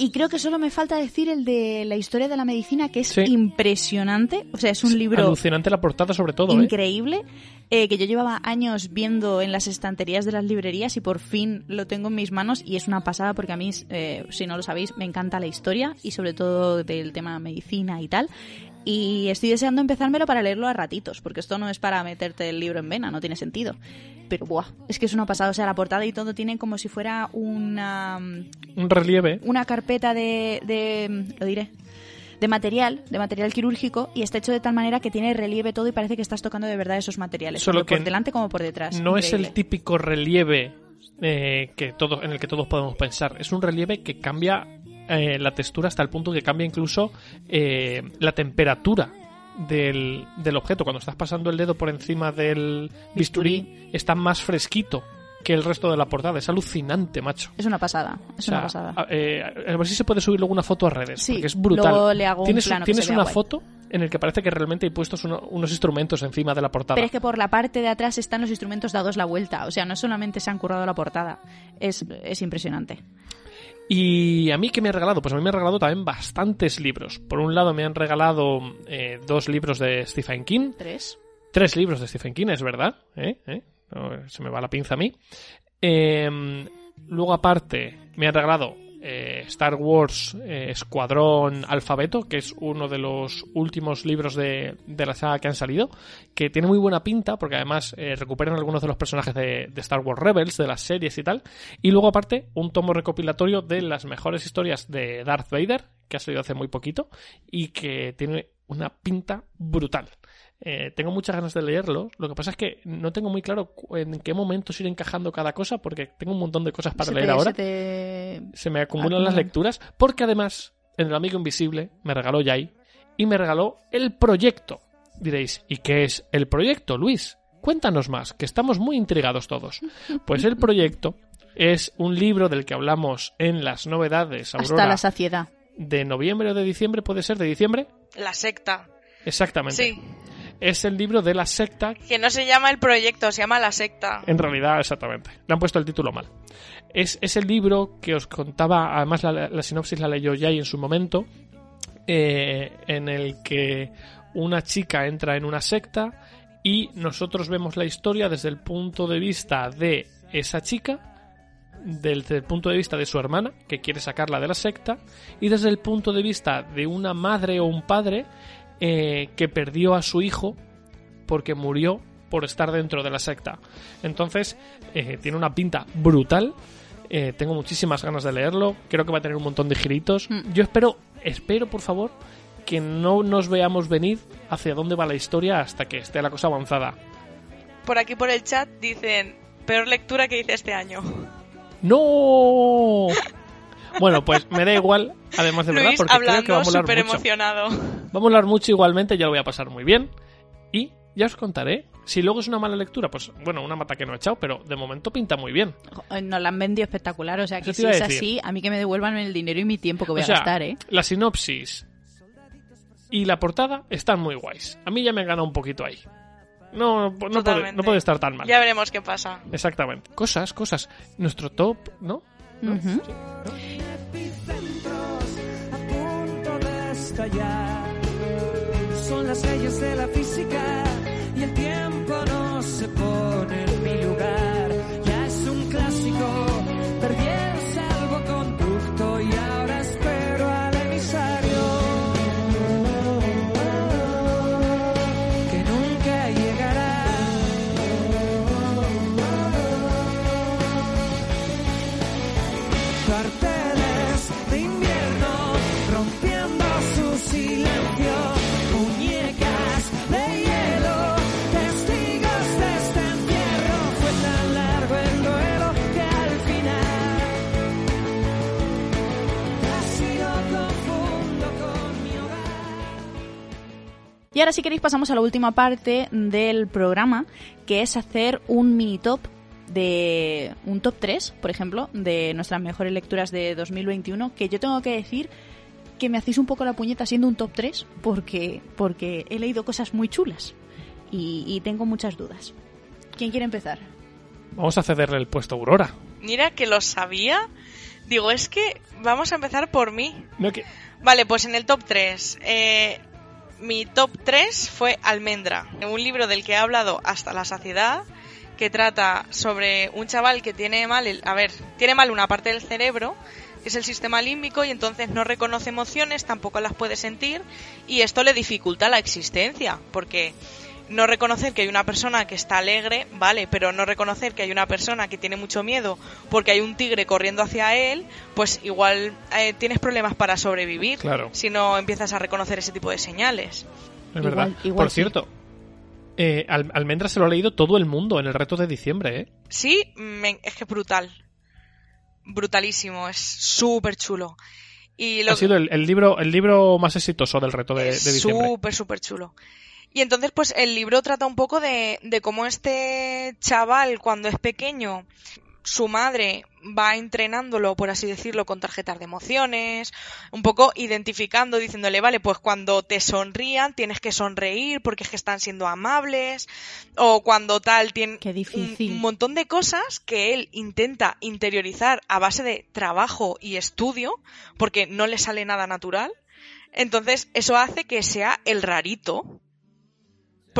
Y creo que solo me falta decir el de la historia de la medicina, que es impresionante. O sea, es un libro. Alucinante la portada, sobre todo. ¿eh? Increíble. Eh, que yo llevaba años viendo en las estanterías de las librerías y por fin lo tengo en mis manos. Y es una pasada porque a mí, eh, si no lo sabéis, me encanta la historia y sobre todo del tema medicina y tal. Y estoy deseando empezármelo para leerlo a ratitos, porque esto no es para meterte el libro en vena, no tiene sentido. Pero buah, es que es una pasada. O sea, la portada y todo tiene como si fuera una. Un relieve. Una carpeta de. de lo diré. De material, de material quirúrgico, y está hecho de tal manera que tiene relieve todo y parece que estás tocando de verdad esos materiales, Solo tanto por delante como por detrás. No es el típico relieve eh, que todos, en el que todos podemos pensar. Es un relieve que cambia eh, la textura hasta el punto que cambia incluso eh, la temperatura del, del, objeto. Cuando estás pasando el dedo por encima del bisturí, está más fresquito que el resto de la portada. Es alucinante, macho. Es una pasada. Es una pasada. A, eh, ver si se puede subir luego una foto a redes. porque es brutal. le hago ¿Tienes, un ¿tienes una foto? en el que parece que realmente hay puestos unos instrumentos encima de la portada. Pero es que por la parte de atrás están los instrumentos dados la vuelta. O sea, no solamente se han currado la portada. Es, es impresionante. Y a mí, ¿qué me han regalado? Pues a mí me han regalado también bastantes libros. Por un lado, me han regalado eh, dos libros de Stephen King. Tres. Tres libros de Stephen King, es verdad. ¿Eh? ¿Eh? se me va la pinza a mí. Em, luego, aparte, me han regalado eh, Star Wars eh, Escuadrón Alfabeto, que es uno de los últimos libros de, la saga que han salido, que tiene muy buena pinta, porque además eh, recuperan algunos de los personajes de, Star Wars Rebels, de las series y tal. Y luego, aparte, un tomo recopilatorio de las mejores historias de Darth Vader, que ha salido hace muy poquito, y que tiene una pinta brutal. Eh, tengo muchas ganas de leerlo. Lo que pasa es que no tengo muy claro en qué momento ir encajando cada cosa porque tengo un montón de cosas para leer ahora. Se, me acumulan las lecturas porque además en el amigo invisible me regaló Yai y me regaló el proyecto. Diréis, ¿y qué es el proyecto, Luis? Cuéntanos más, que estamos muy intrigados todos. Pues el proyecto es un libro del que hablamos en las novedades. Hasta la saciedad. De noviembre o de diciembre, ¿puede ser? ¿De diciembre? La secta. Exactamente. Sí es el libro de la secta. Que no se llama el proyecto, se llama la secta. En realidad, exactamente. Le han puesto el título mal. Es, el libro que os contaba, además la, sinopsis la leyó ya en su momento, eh, en el que una chica entra en una secta y nosotros vemos la historia desde el punto de vista de esa chica, desde el punto de vista de su hermana, que quiere sacarla de la secta, y desde el punto de vista de una madre o un padre eh, que perdió a su hijo porque murió por estar dentro de la secta. Entonces, eh, tiene una pinta brutal. Eh, tengo muchísimas ganas de leerlo. Creo que va a tener un montón de giritos. Mm. Yo espero, espero, por favor, que no nos veamos venir hacia dónde va la historia hasta que esté la cosa avanzada. Por aquí por el chat dicen, peor lectura que hice este año. ¡No! Bueno, pues me da igual, además de verdad, porque creo que vamos a hablar mucho. emocionado. Vamos a hablar mucho igualmente, ya lo voy a pasar muy bien. Y ya os contaré. Si luego es una mala lectura, pues bueno, una mata que no he echado, pero de momento pinta muy bien. Nos la han vendido espectacular, o sea que si es así, a mí que me devuelvan el dinero y mi tiempo que voy a gastar, ¿eh? La sinopsis y la portada están muy guays. A mí ya me han ganado un poquito ahí. No, no, puede, no puede estar tan mal. Ya veremos qué pasa. Exactamente. Cosas, cosas. Nuestro top, ¿no? ¿No? a punto de estallar. Son las leyes de la física Y ahora si queréis pasamos a la última parte del programa, que es hacer un mini top de un top 3, por ejemplo, de nuestras mejores lecturas de 2021, que yo tengo que decir que me hacéis un poco la puñeta siendo un top 3 porque, porque he leído cosas muy chulas y, tengo muchas dudas. ¿Quién quiere empezar? Vamos a cederle el puesto a Aurora. Mira que lo sabía. Digo, es que vamos a empezar por mí. No, que... Vale, pues en el top 3. Eh, mi top 3 fue Almendra, un libro del que he hablado hasta la saciedad que trata sobre un chaval que tiene mal, el, a ver, tiene mal una parte del cerebro, que es el sistema límbico, y entonces no reconoce emociones, tampoco las puede sentir, y esto le dificulta la existencia, porque no reconocer que hay una persona que está alegre, vale, pero no reconocer que hay una persona que tiene mucho miedo porque hay un tigre corriendo hacia él, pues igual eh, tienes problemas para sobrevivir claro. si no empiezas a reconocer ese tipo de señales. Es verdad. Por cierto, eh, Almendra se lo ha leído todo el mundo en el reto de diciembre, ¿eh? Sí, es que es brutal. Brutalísimo, es súper chulo. Y Ha sido el, libro, el libro más exitoso del reto de, de diciembre. Súper, súper chulo. Y entonces, pues el libro trata un poco de, de cómo este chaval, cuando es pequeño, su madre va entrenándolo, por así decirlo, con tarjetas de emociones, un poco identificando, diciéndole, vale, pues cuando te sonrían tienes que sonreír porque es que están siendo amables, o cuando tal, tiene un, montón de cosas que él intenta interiorizar a base de trabajo y estudio, porque no le sale nada natural. Entonces, eso hace que sea el rarito,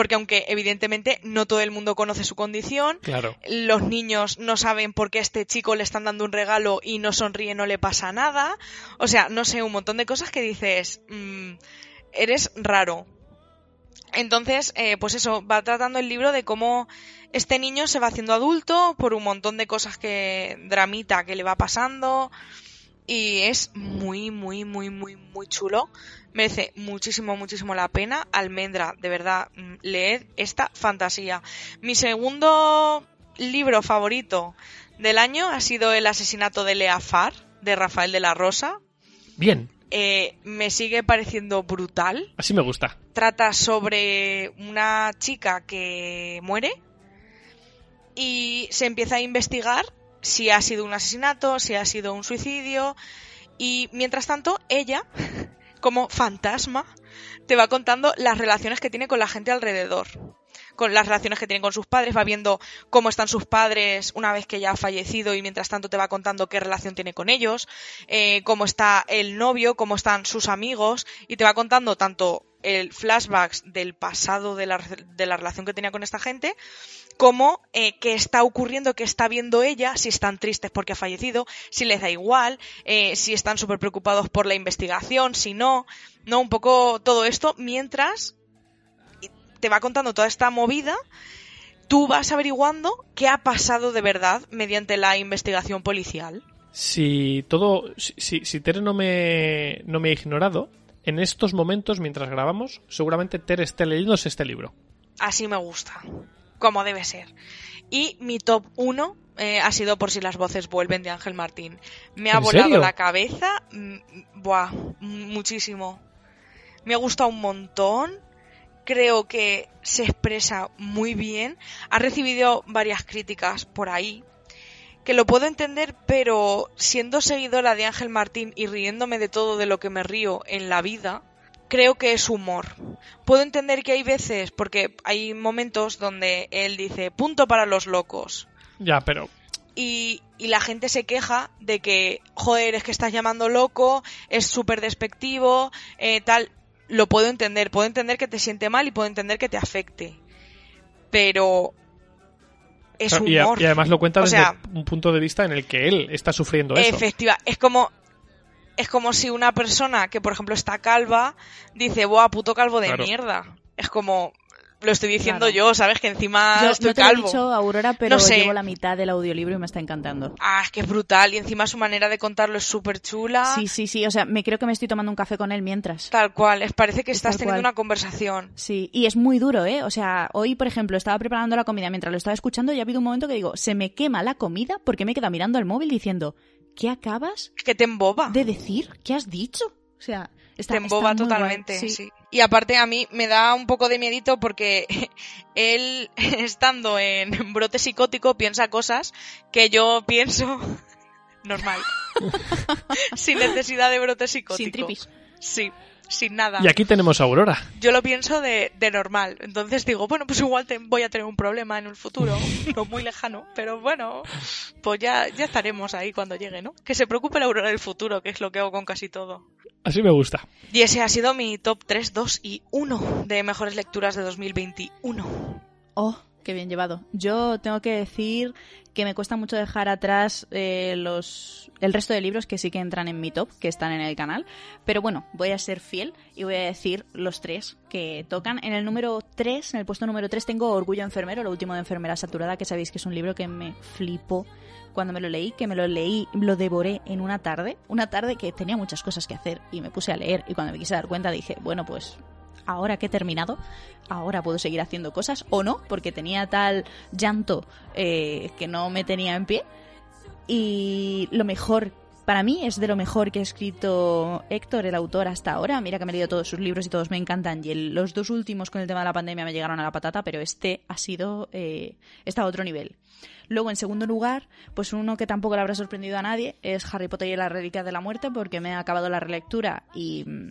porque aunque evidentemente no todo el mundo conoce su condición, claro. los niños no saben por qué a este chico le están dando un regalo y no sonríe, no le pasa nada. O sea, no sé, un montón de cosas que dices, mm, eres raro. Entonces, eh, pues eso, va tratando el libro de cómo este niño se va haciendo adulto por un montón de cosas que dramita que le va pasando y es muy, muy, muy, muy, muy chulo. Merece muchísimo, muchísimo la pena. Almendra, de verdad, mm, leed esta fantasía. Mi segundo libro favorito del año ha sido El asesinato de Leafar, de Rafael de la Rosa. Bien. Eh, me sigue pareciendo brutal. Así me gusta. Trata sobre una chica que muere y se empieza a investigar si ha sido un asesinato, si ha sido un suicidio. Y mientras tanto, ella, como fantasma, te va contando las relaciones que tiene con la gente alrededor. Con las relaciones que tiene con sus padres, va viendo cómo están sus padres una vez que ya ha fallecido y mientras tanto te va contando qué relación tiene con ellos, eh, cómo está el novio, cómo están sus amigos y te va contando tanto el flashbacks del pasado de la, de la relación que tenía con esta gente cómo eh, qué está ocurriendo, qué está viendo ella, si están tristes porque ha fallecido, si les da igual, eh, si están súper preocupados por la investigación, si no, no, un poco todo esto, mientras te va contando toda esta movida, tú vas averiguando qué ha pasado de verdad mediante la investigación policial. Si todo, si, si Tere no me, no me ha ignorado, en estos momentos, mientras grabamos, seguramente Tere esté leyéndose este libro. Así me gusta como debe ser. Y mi top 1 eh, ha sido por si las voces vuelven de Ángel Martín. Me ha volado la cabeza, mm, buah, muchísimo. Me ha gustado un montón. Creo que se expresa muy bien. Ha recibido varias críticas por ahí. Que lo puedo entender, pero siendo seguidora de Ángel Martín y riéndome de todo de lo que me río en la vida, creo que es humor. Puedo entender que hay veces, porque hay momentos donde él dice, punto para los locos. Ya, pero... Y, la gente se queja de que, joder, es que estás llamando loco, es súper despectivo, eh, tal. Lo puedo entender, puedo entender que te siente mal y puedo entender que te afecte. Pero es humor. Y, además lo cuenta desde un punto de vista en el que él está sufriendo eso. Efectiva, es como es como si una persona que, por ejemplo, está calva, dice, ¡buah, puto calvo de mierda! Es como, lo estoy diciendo yo, ¿sabes? Que encima yo, estoy no te calvo. Lo he dicho, Aurora, pero no llevo la mitad del audiolibro y me está encantando. Ah, es que es brutal. Y encima su manera de contarlo es súper chula. Sí, sí, sí. O sea, me creo que me estoy tomando un café con él mientras. Tal cual. Es, parece que estás teniendo una conversación. Sí, y es muy duro, ¿eh? O sea, hoy, por ejemplo, estaba preparando la comida mientras lo estaba escuchando y ha habido un momento que digo, se me quema la comida porque me he quedado mirando el móvil diciendo, ¿qué acabas? que te emboba. De decir, ¿qué has dicho? O sea, está, te emboba totalmente, sí. Y aparte a mí me da un poco de miedito porque él, estando en brote psicótico, piensa cosas que yo pienso normal. Sin necesidad de brote psicótico. Sin tripis. Sí sin nada. Y aquí tenemos a Aurora. Yo lo pienso de, normal. Entonces digo, bueno, pues igual te, voy a tener un problema en el futuro, no muy lejano, pero bueno, pues ya, ya estaremos ahí cuando llegue, ¿no? Que se preocupe la Aurora del futuro, que es lo que hago con casi todo. Así me gusta. Y ese ha sido mi top 3, 2 y 1 de mejores lecturas de 2021. Oh, qué bien llevado. Yo tengo que decir que me cuesta mucho dejar atrás eh, los el resto de libros que sí que entran en mi top, que están en el canal. Pero bueno, voy a ser fiel y voy a decir los tres que tocan. En el número 3, en el puesto número 3, tengo Orgullo Enfermero, lo último de Enfermera Saturada, que sabéis que es un libro que me flipó cuando me lo leí, que me lo leí, lo devoré en una tarde. Una tarde que tenía muchas cosas que hacer y me puse a leer. Y cuando me quise dar cuenta dije, bueno, pues ahora que he terminado, ahora puedo seguir haciendo cosas o no, porque tenía tal llanto eh, que no me tenía en pie. Y lo mejor Para mí es de lo mejor que ha escrito Héctor, el autor, hasta ahora. Mira que me he leído todos sus libros y todos me encantan. Y los dos últimos con el tema de la pandemia me llegaron a la patata, pero este ha sido... Eh, está a otro nivel. Luego, en segundo lugar, pues uno que tampoco le habrá sorprendido a nadie es Harry Potter y la Reliquia de la Muerte, porque me ha acabado la relectura y mm,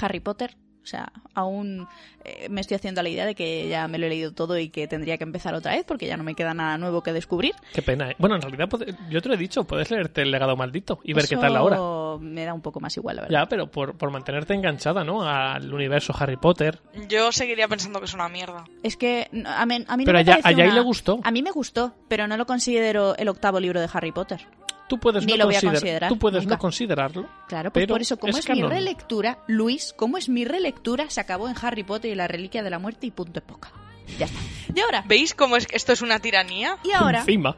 Harry Potter o sea, aún eh, me estoy haciendo la idea de que ya me lo he leído todo y que tendría que empezar otra vez porque ya no me queda nada nuevo que descubrir. Qué pena. ¿eh? Bueno, en realidad yo te lo he dicho, puedes leerte El legado maldito y ver qué tal ahora. me da un poco más igual, la verdad. Ya, pero por, por mantenerte enganchada, ¿no? Al universo Harry Potter. Yo seguiría pensando que es una mierda. Es que a mí, a mí pero no me allá, le gustó. A mí me gustó, pero no lo considero el octavo libro de Harry Potter. Tú puedes, no, tú puedes no considerarlo. Claro, pues por eso, como es, mi relectura, Luis, como es mi relectura, se acabó en Harry Potter y la Reliquia de la Muerte y punto poca. Ya está. Y ahora. ¿Veis cómo es que esto es una tiranía? Y ahora. Encima.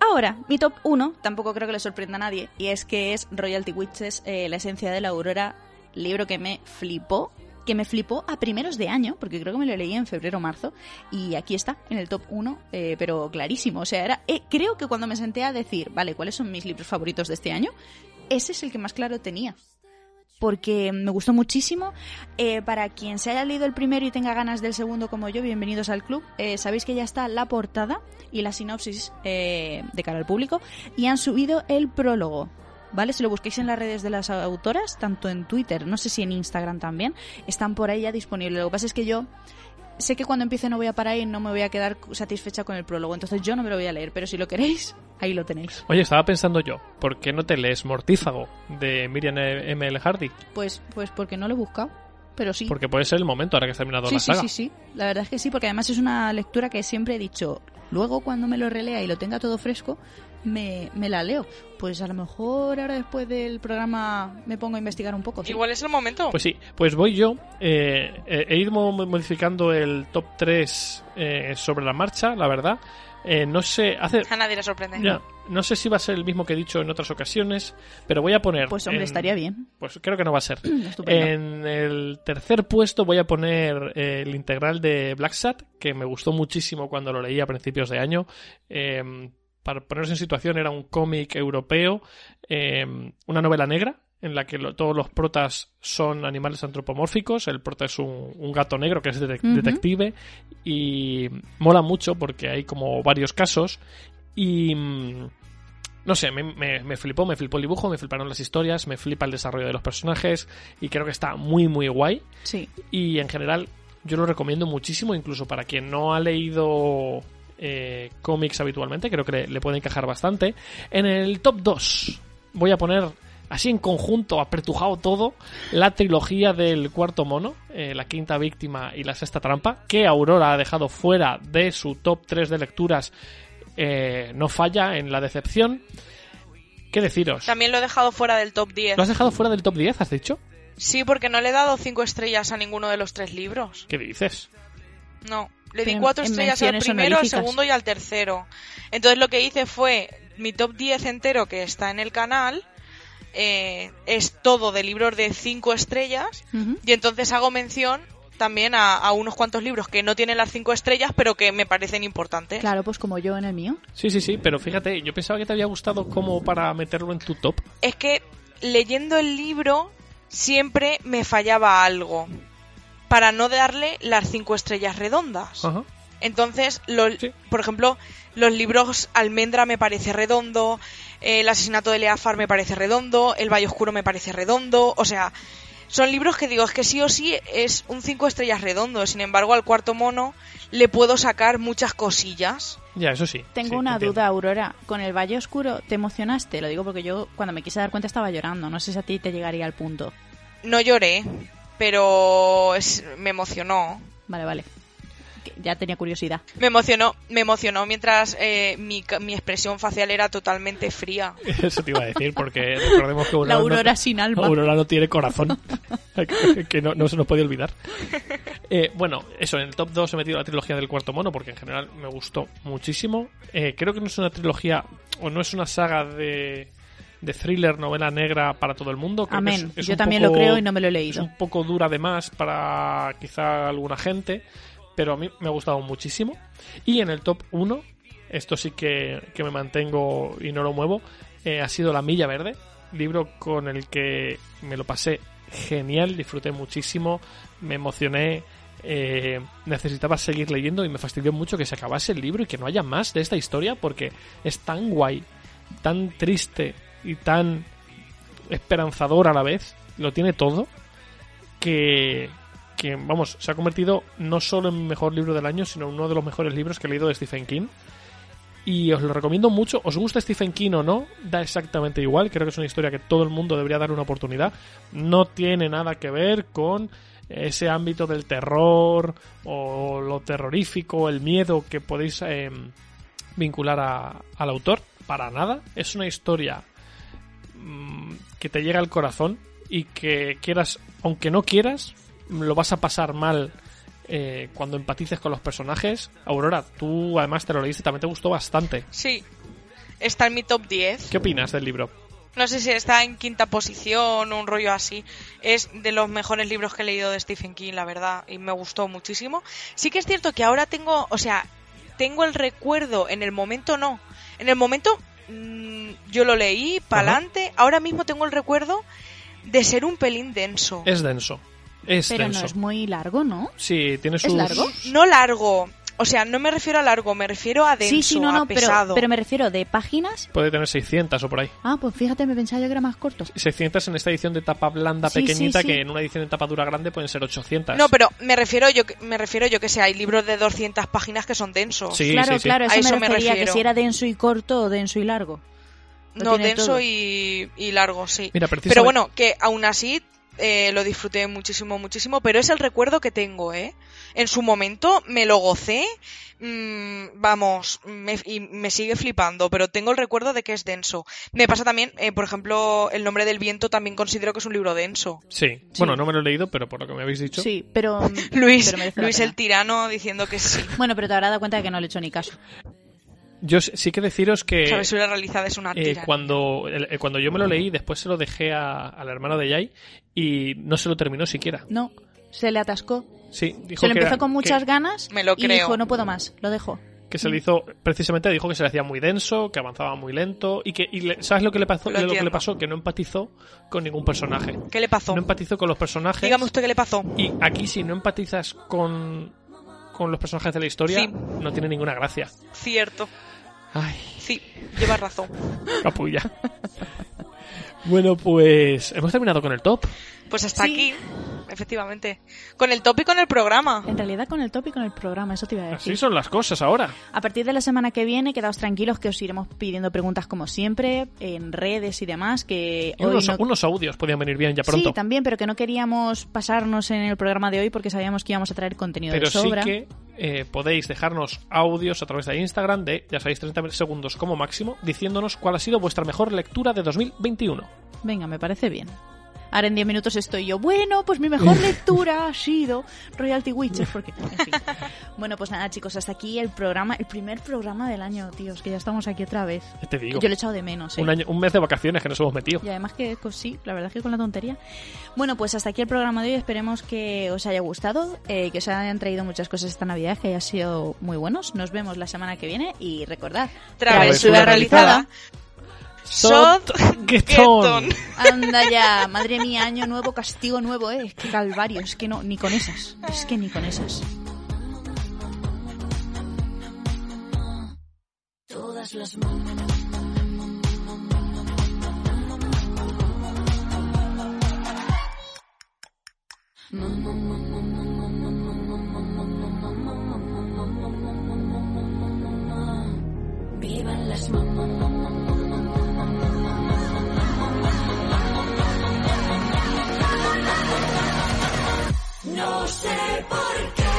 Ahora, mi top 1, tampoco creo que le sorprenda a nadie, y es que es Royalty Witches, eh, La esencia de la aurora, libro que me flipó que me flipó a primeros de año, porque creo que me lo leí en febrero o marzo, y aquí está, en el top 1, eh, pero clarísimo. O sea, era, eh, creo que cuando me senté a decir, vale, ¿cuáles son mis libros favoritos de este año? Ese es el que más claro tenía. Porque me gustó muchísimo. Eh, para quien se haya leído el primero y tenga ganas del segundo como yo, bienvenidos al club. sabéis que ya está la portada y la sinopsis de cara al público. Y han subido el prólogo. ¿Vale? Si lo busquéis en las redes de las autoras, tanto en Twitter, no sé si en Instagram también, están por ahí ya disponibles. Lo que pasa es que yo sé que cuando empiece no voy a parar y no me voy a quedar satisfecha con el prólogo, entonces yo no me lo voy a leer, pero si lo queréis, ahí lo tenéis. Oye, estaba pensando yo, ¿por qué no te lees Mortífago de Miriam M. L. Hardy? Pues, pues porque no lo he buscado. Pero sí. Porque puede ser el momento ahora que ha terminado la saga. Sí, sí, sí. La verdad es que sí, porque además es una lectura que siempre he dicho. Luego, cuando me lo relea y lo tenga todo fresco, me, me, la leo. Pues a lo mejor ahora después del programa me pongo a investigar un poco. Igual es el momento. Pues sí, pues voy yo. Eh, he ido modificando el top 3 eh, sobre la marcha, la verdad. Eh, no sé, hace... A nadie le sorprende. no sé si va a ser el mismo que he dicho en otras ocasiones, pero voy a poner... Pues hombre, estaría bien. Pues creo que no va a ser. en el tercer puesto voy a poner el integral de Black Sat, que me gustó muchísimo cuando lo leí a principios de año para ponerse en situación, era un cómic europeo, eh, una novela negra, en la que todos los protas son animales antropomórficos. El prota es un, gato negro que es detective y mola mucho porque hay como varios casos y... Mm, no sé, me, me, flipó, me flipó el dibujo, me fliparon las historias, me flipa el desarrollo de los personajes y creo que está muy, muy guay. Sí. Y en general yo lo recomiendo muchísimo, incluso para quien no ha leído eh, cómics habitualmente, creo que le, puede encajar bastante. En el top 2 voy a poner así en conjunto, apertujado todo, la trilogía del cuarto mono, eh, la quinta víctima y la sexta trampa, que Aurora ha dejado fuera de su top 3 de lecturas, eh, no falla en la decepción. ¿Qué deciros? También lo he dejado fuera del top 10. ¿Lo has dejado fuera del top 10, has dicho? Sí, porque no le he dado 5 estrellas a ninguno de los tres libros. ¿Qué dices? No. Le di cuatro estrellas al primero, al segundo y al tercero. Entonces lo que hice fue mi top 10 entero que está en el canal. Eh, es todo de libros de cinco estrellas y entonces hago mención también a, unos cuantos libros que no tienen las cinco estrellas pero que me parecen importantes. Claro, pues como yo en el mío. Sí, sí, sí, pero fíjate, yo pensaba que te había gustado como para meterlo en tu top. Es que leyendo el libro siempre me fallaba algo para no darle las cinco estrellas redondas. Entonces, por ejemplo, los libros Almendra me parece redondo, El asesinato de Leafar me parece redondo, El Valle Oscuro me parece redondo, o sea, son libros que digo, es que sí o sí es un cinco estrellas redondo, sin embargo al cuarto mono le puedo sacar muchas cosillas. Ya, eso sí. Tengo una duda, Aurora. Con el Valle Oscuro, ¿te emocionaste? Lo digo porque yo cuando me quise dar cuenta estaba llorando. No sé si a ti te llegaría al punto. No lloré, pero me emocionó. Vale, vale. Ya tenía curiosidad. Me emocionó, me emocionó mientras eh, mi, mi, expresión facial era totalmente fría. Eso te iba a decir, porque recordemos que Aurora, La Aurora sin alma. Aurora no tiene corazón, que no, se nos puede olvidar. Eh, bueno, eso, en el top 2 he metido la trilogía del cuarto mono, porque en general me gustó muchísimo. Eh, creo que no es una trilogía, o no es una saga de de thriller, novela negra para todo el mundo. Amén. Yo también lo creo y no me lo he leído. Es un poco dura además para quizá alguna gente, pero a mí me ha gustado muchísimo. Y en el top 1, esto sí que, me mantengo y no lo muevo, ha sido La Milla Verde, libro con el que me lo pasé genial, disfruté muchísimo, me emocioné, eh, necesitaba seguir leyendo y me fastidió mucho que se acabase el libro y que no haya más de esta historia porque es tan guay, tan triste y tan esperanzador a la vez, lo tiene todo, que, que vamos, se ha convertido no solo en mejor libro del año, sino en uno de los mejores libros que he leído de Stephen King. Y os lo recomiendo mucho. ¿Os gusta Stephen King o no? Da exactamente igual. Creo que es una historia que todo el mundo debería dar una oportunidad. No tiene nada que ver con ese ámbito del terror o lo terrorífico, el miedo que podéis em, vincular al autor. Para nada. Es una historia mm, que te llega al corazón y que quieras, aunque no quieras, lo vas a pasar mal eh, cuando empatices con los personajes. Aurora, tú además te lo leíste, también te gustó bastante. Sí, está en mi top 10. ¿Qué opinas del libro? No sé si está en quinta posición o un rollo así. Es de los mejores libros que he leído de Stephen King, la verdad, y me gustó muchísimo. Sí que es cierto que ahora tengo, o sea, tengo el recuerdo, en el momento no. En el momento mmm, yo lo leí, para adelante. Ahora mismo tengo el recuerdo de ser un pelín denso. Es denso. Es Pero denso. no es muy largo, ¿no? Sí, tiene sus... ¿Es largo? No largo. O sea, no me refiero a largo, me refiero a denso, sí, sí, no, no, a pesado. Pero, pero me refiero de páginas. Puede tener 600 o por ahí. Ah, pues fíjate, me pensaba yo que era más corto. 600 en esta edición de tapa blanda Sí, pequeñita, sí, sí. que en una edición de tapa dura grande pueden ser 800. No, pero me refiero yo que- me refiero yo que sé, hay libros de 200 páginas que son densos. Sí, claro, sí, sí. claro, A eso, eso me me refería, que refiero. si era denso y corto o denso y largo. Lo No, denso y, y largo, sí. Mira, precisamente- Pero bueno, que aún así eh, lo disfruté muchísimo, muchísimo, pero es el recuerdo que tengo, ¿eh? En su momento me lo gocé, mm, vamos, me, y me sigue flipando, pero tengo el recuerdo de que es denso. Me pasa también, eh, por ejemplo, El nombre del viento también considero que es un libro denso. Sí. Bueno, no me lo he leído, pero por lo que me habéis dicho. Sí, pero. Luis, pero Luis el tirano diciendo que sí. Bueno, pero te habrás dado cuenta de que no le he hecho ni caso. Yo sí que deciros que Sabes, la realidad es una eh, tirana. cuando, el- eh, cuando yo me lo leí, después se lo dejé a- al hermano de Jai y no se lo terminó siquiera. No, se le atascó. Sí, dijo Se lo que empezó era- con muchas que, ganas Me lo y creo. dijo, no puedo más, lo dejo. que se le hizo, precisamente dijo que se le hacía muy denso, que avanzaba muy lento y que, y le- ¿sabes lo que le pasó? Lo lo que le pasó? Que no empatizó con ningún personaje. ¿Qué le pasó? No empatizó con los personajes. Dígame usted qué le pasó. Y aquí si no empatizas con, con los personajes de la historia, Sí. no tiene ninguna gracia. Cierto. Ay, Sí, llevas razón. capulla. bueno, pues hemos terminado con el top. Pues hasta Sí. aquí, efectivamente. Con el top y con el programa. En realidad con el top y con el programa, eso te iba a decir. Así son las cosas ahora. A partir de la semana que viene, quedaos tranquilos que os iremos pidiendo preguntas como siempre, en redes y demás, que Y hoy unos, no- unos audios podían venir bien ya pronto. Sí, también, pero que no queríamos pasarnos en el programa de hoy porque sabíamos que íbamos a traer contenido Pero de sí sobra. que eh, podéis dejarnos audios a través de Instagram de, ya sabéis, 30 segundos como máximo, diciéndonos cuál ha sido vuestra mejor lectura de 2021. Venga, me parece bien. Ahora en 10 minutos estoy yo. Bueno, pues mi mejor lectura ha sido Royalty Witches, porque. En fin. Bueno, pues nada, chicos, hasta aquí el programa, el primer programa del año, tíos, que ya estamos aquí otra vez. Te digo, Yo lo he echado de menos, ¿eh? un, año, un mes de vacaciones que nos hemos metido. Y además que pues, sí, la verdad es que con la tontería. Bueno, pues hasta aquí el programa de hoy. Esperemos que os haya gustado, eh, que os hayan traído muchas cosas esta Navidad, que hayan sido muy buenos. Nos vemos la semana que viene y recordad, Travesura realizada. Sod Geton. Geton. Anda ya, madre mía, año nuevo, castigo nuevo, eh. Es que calvario, es que no, ni con esas. Es que ni con esas. Todas las Vivan las No sé por qué.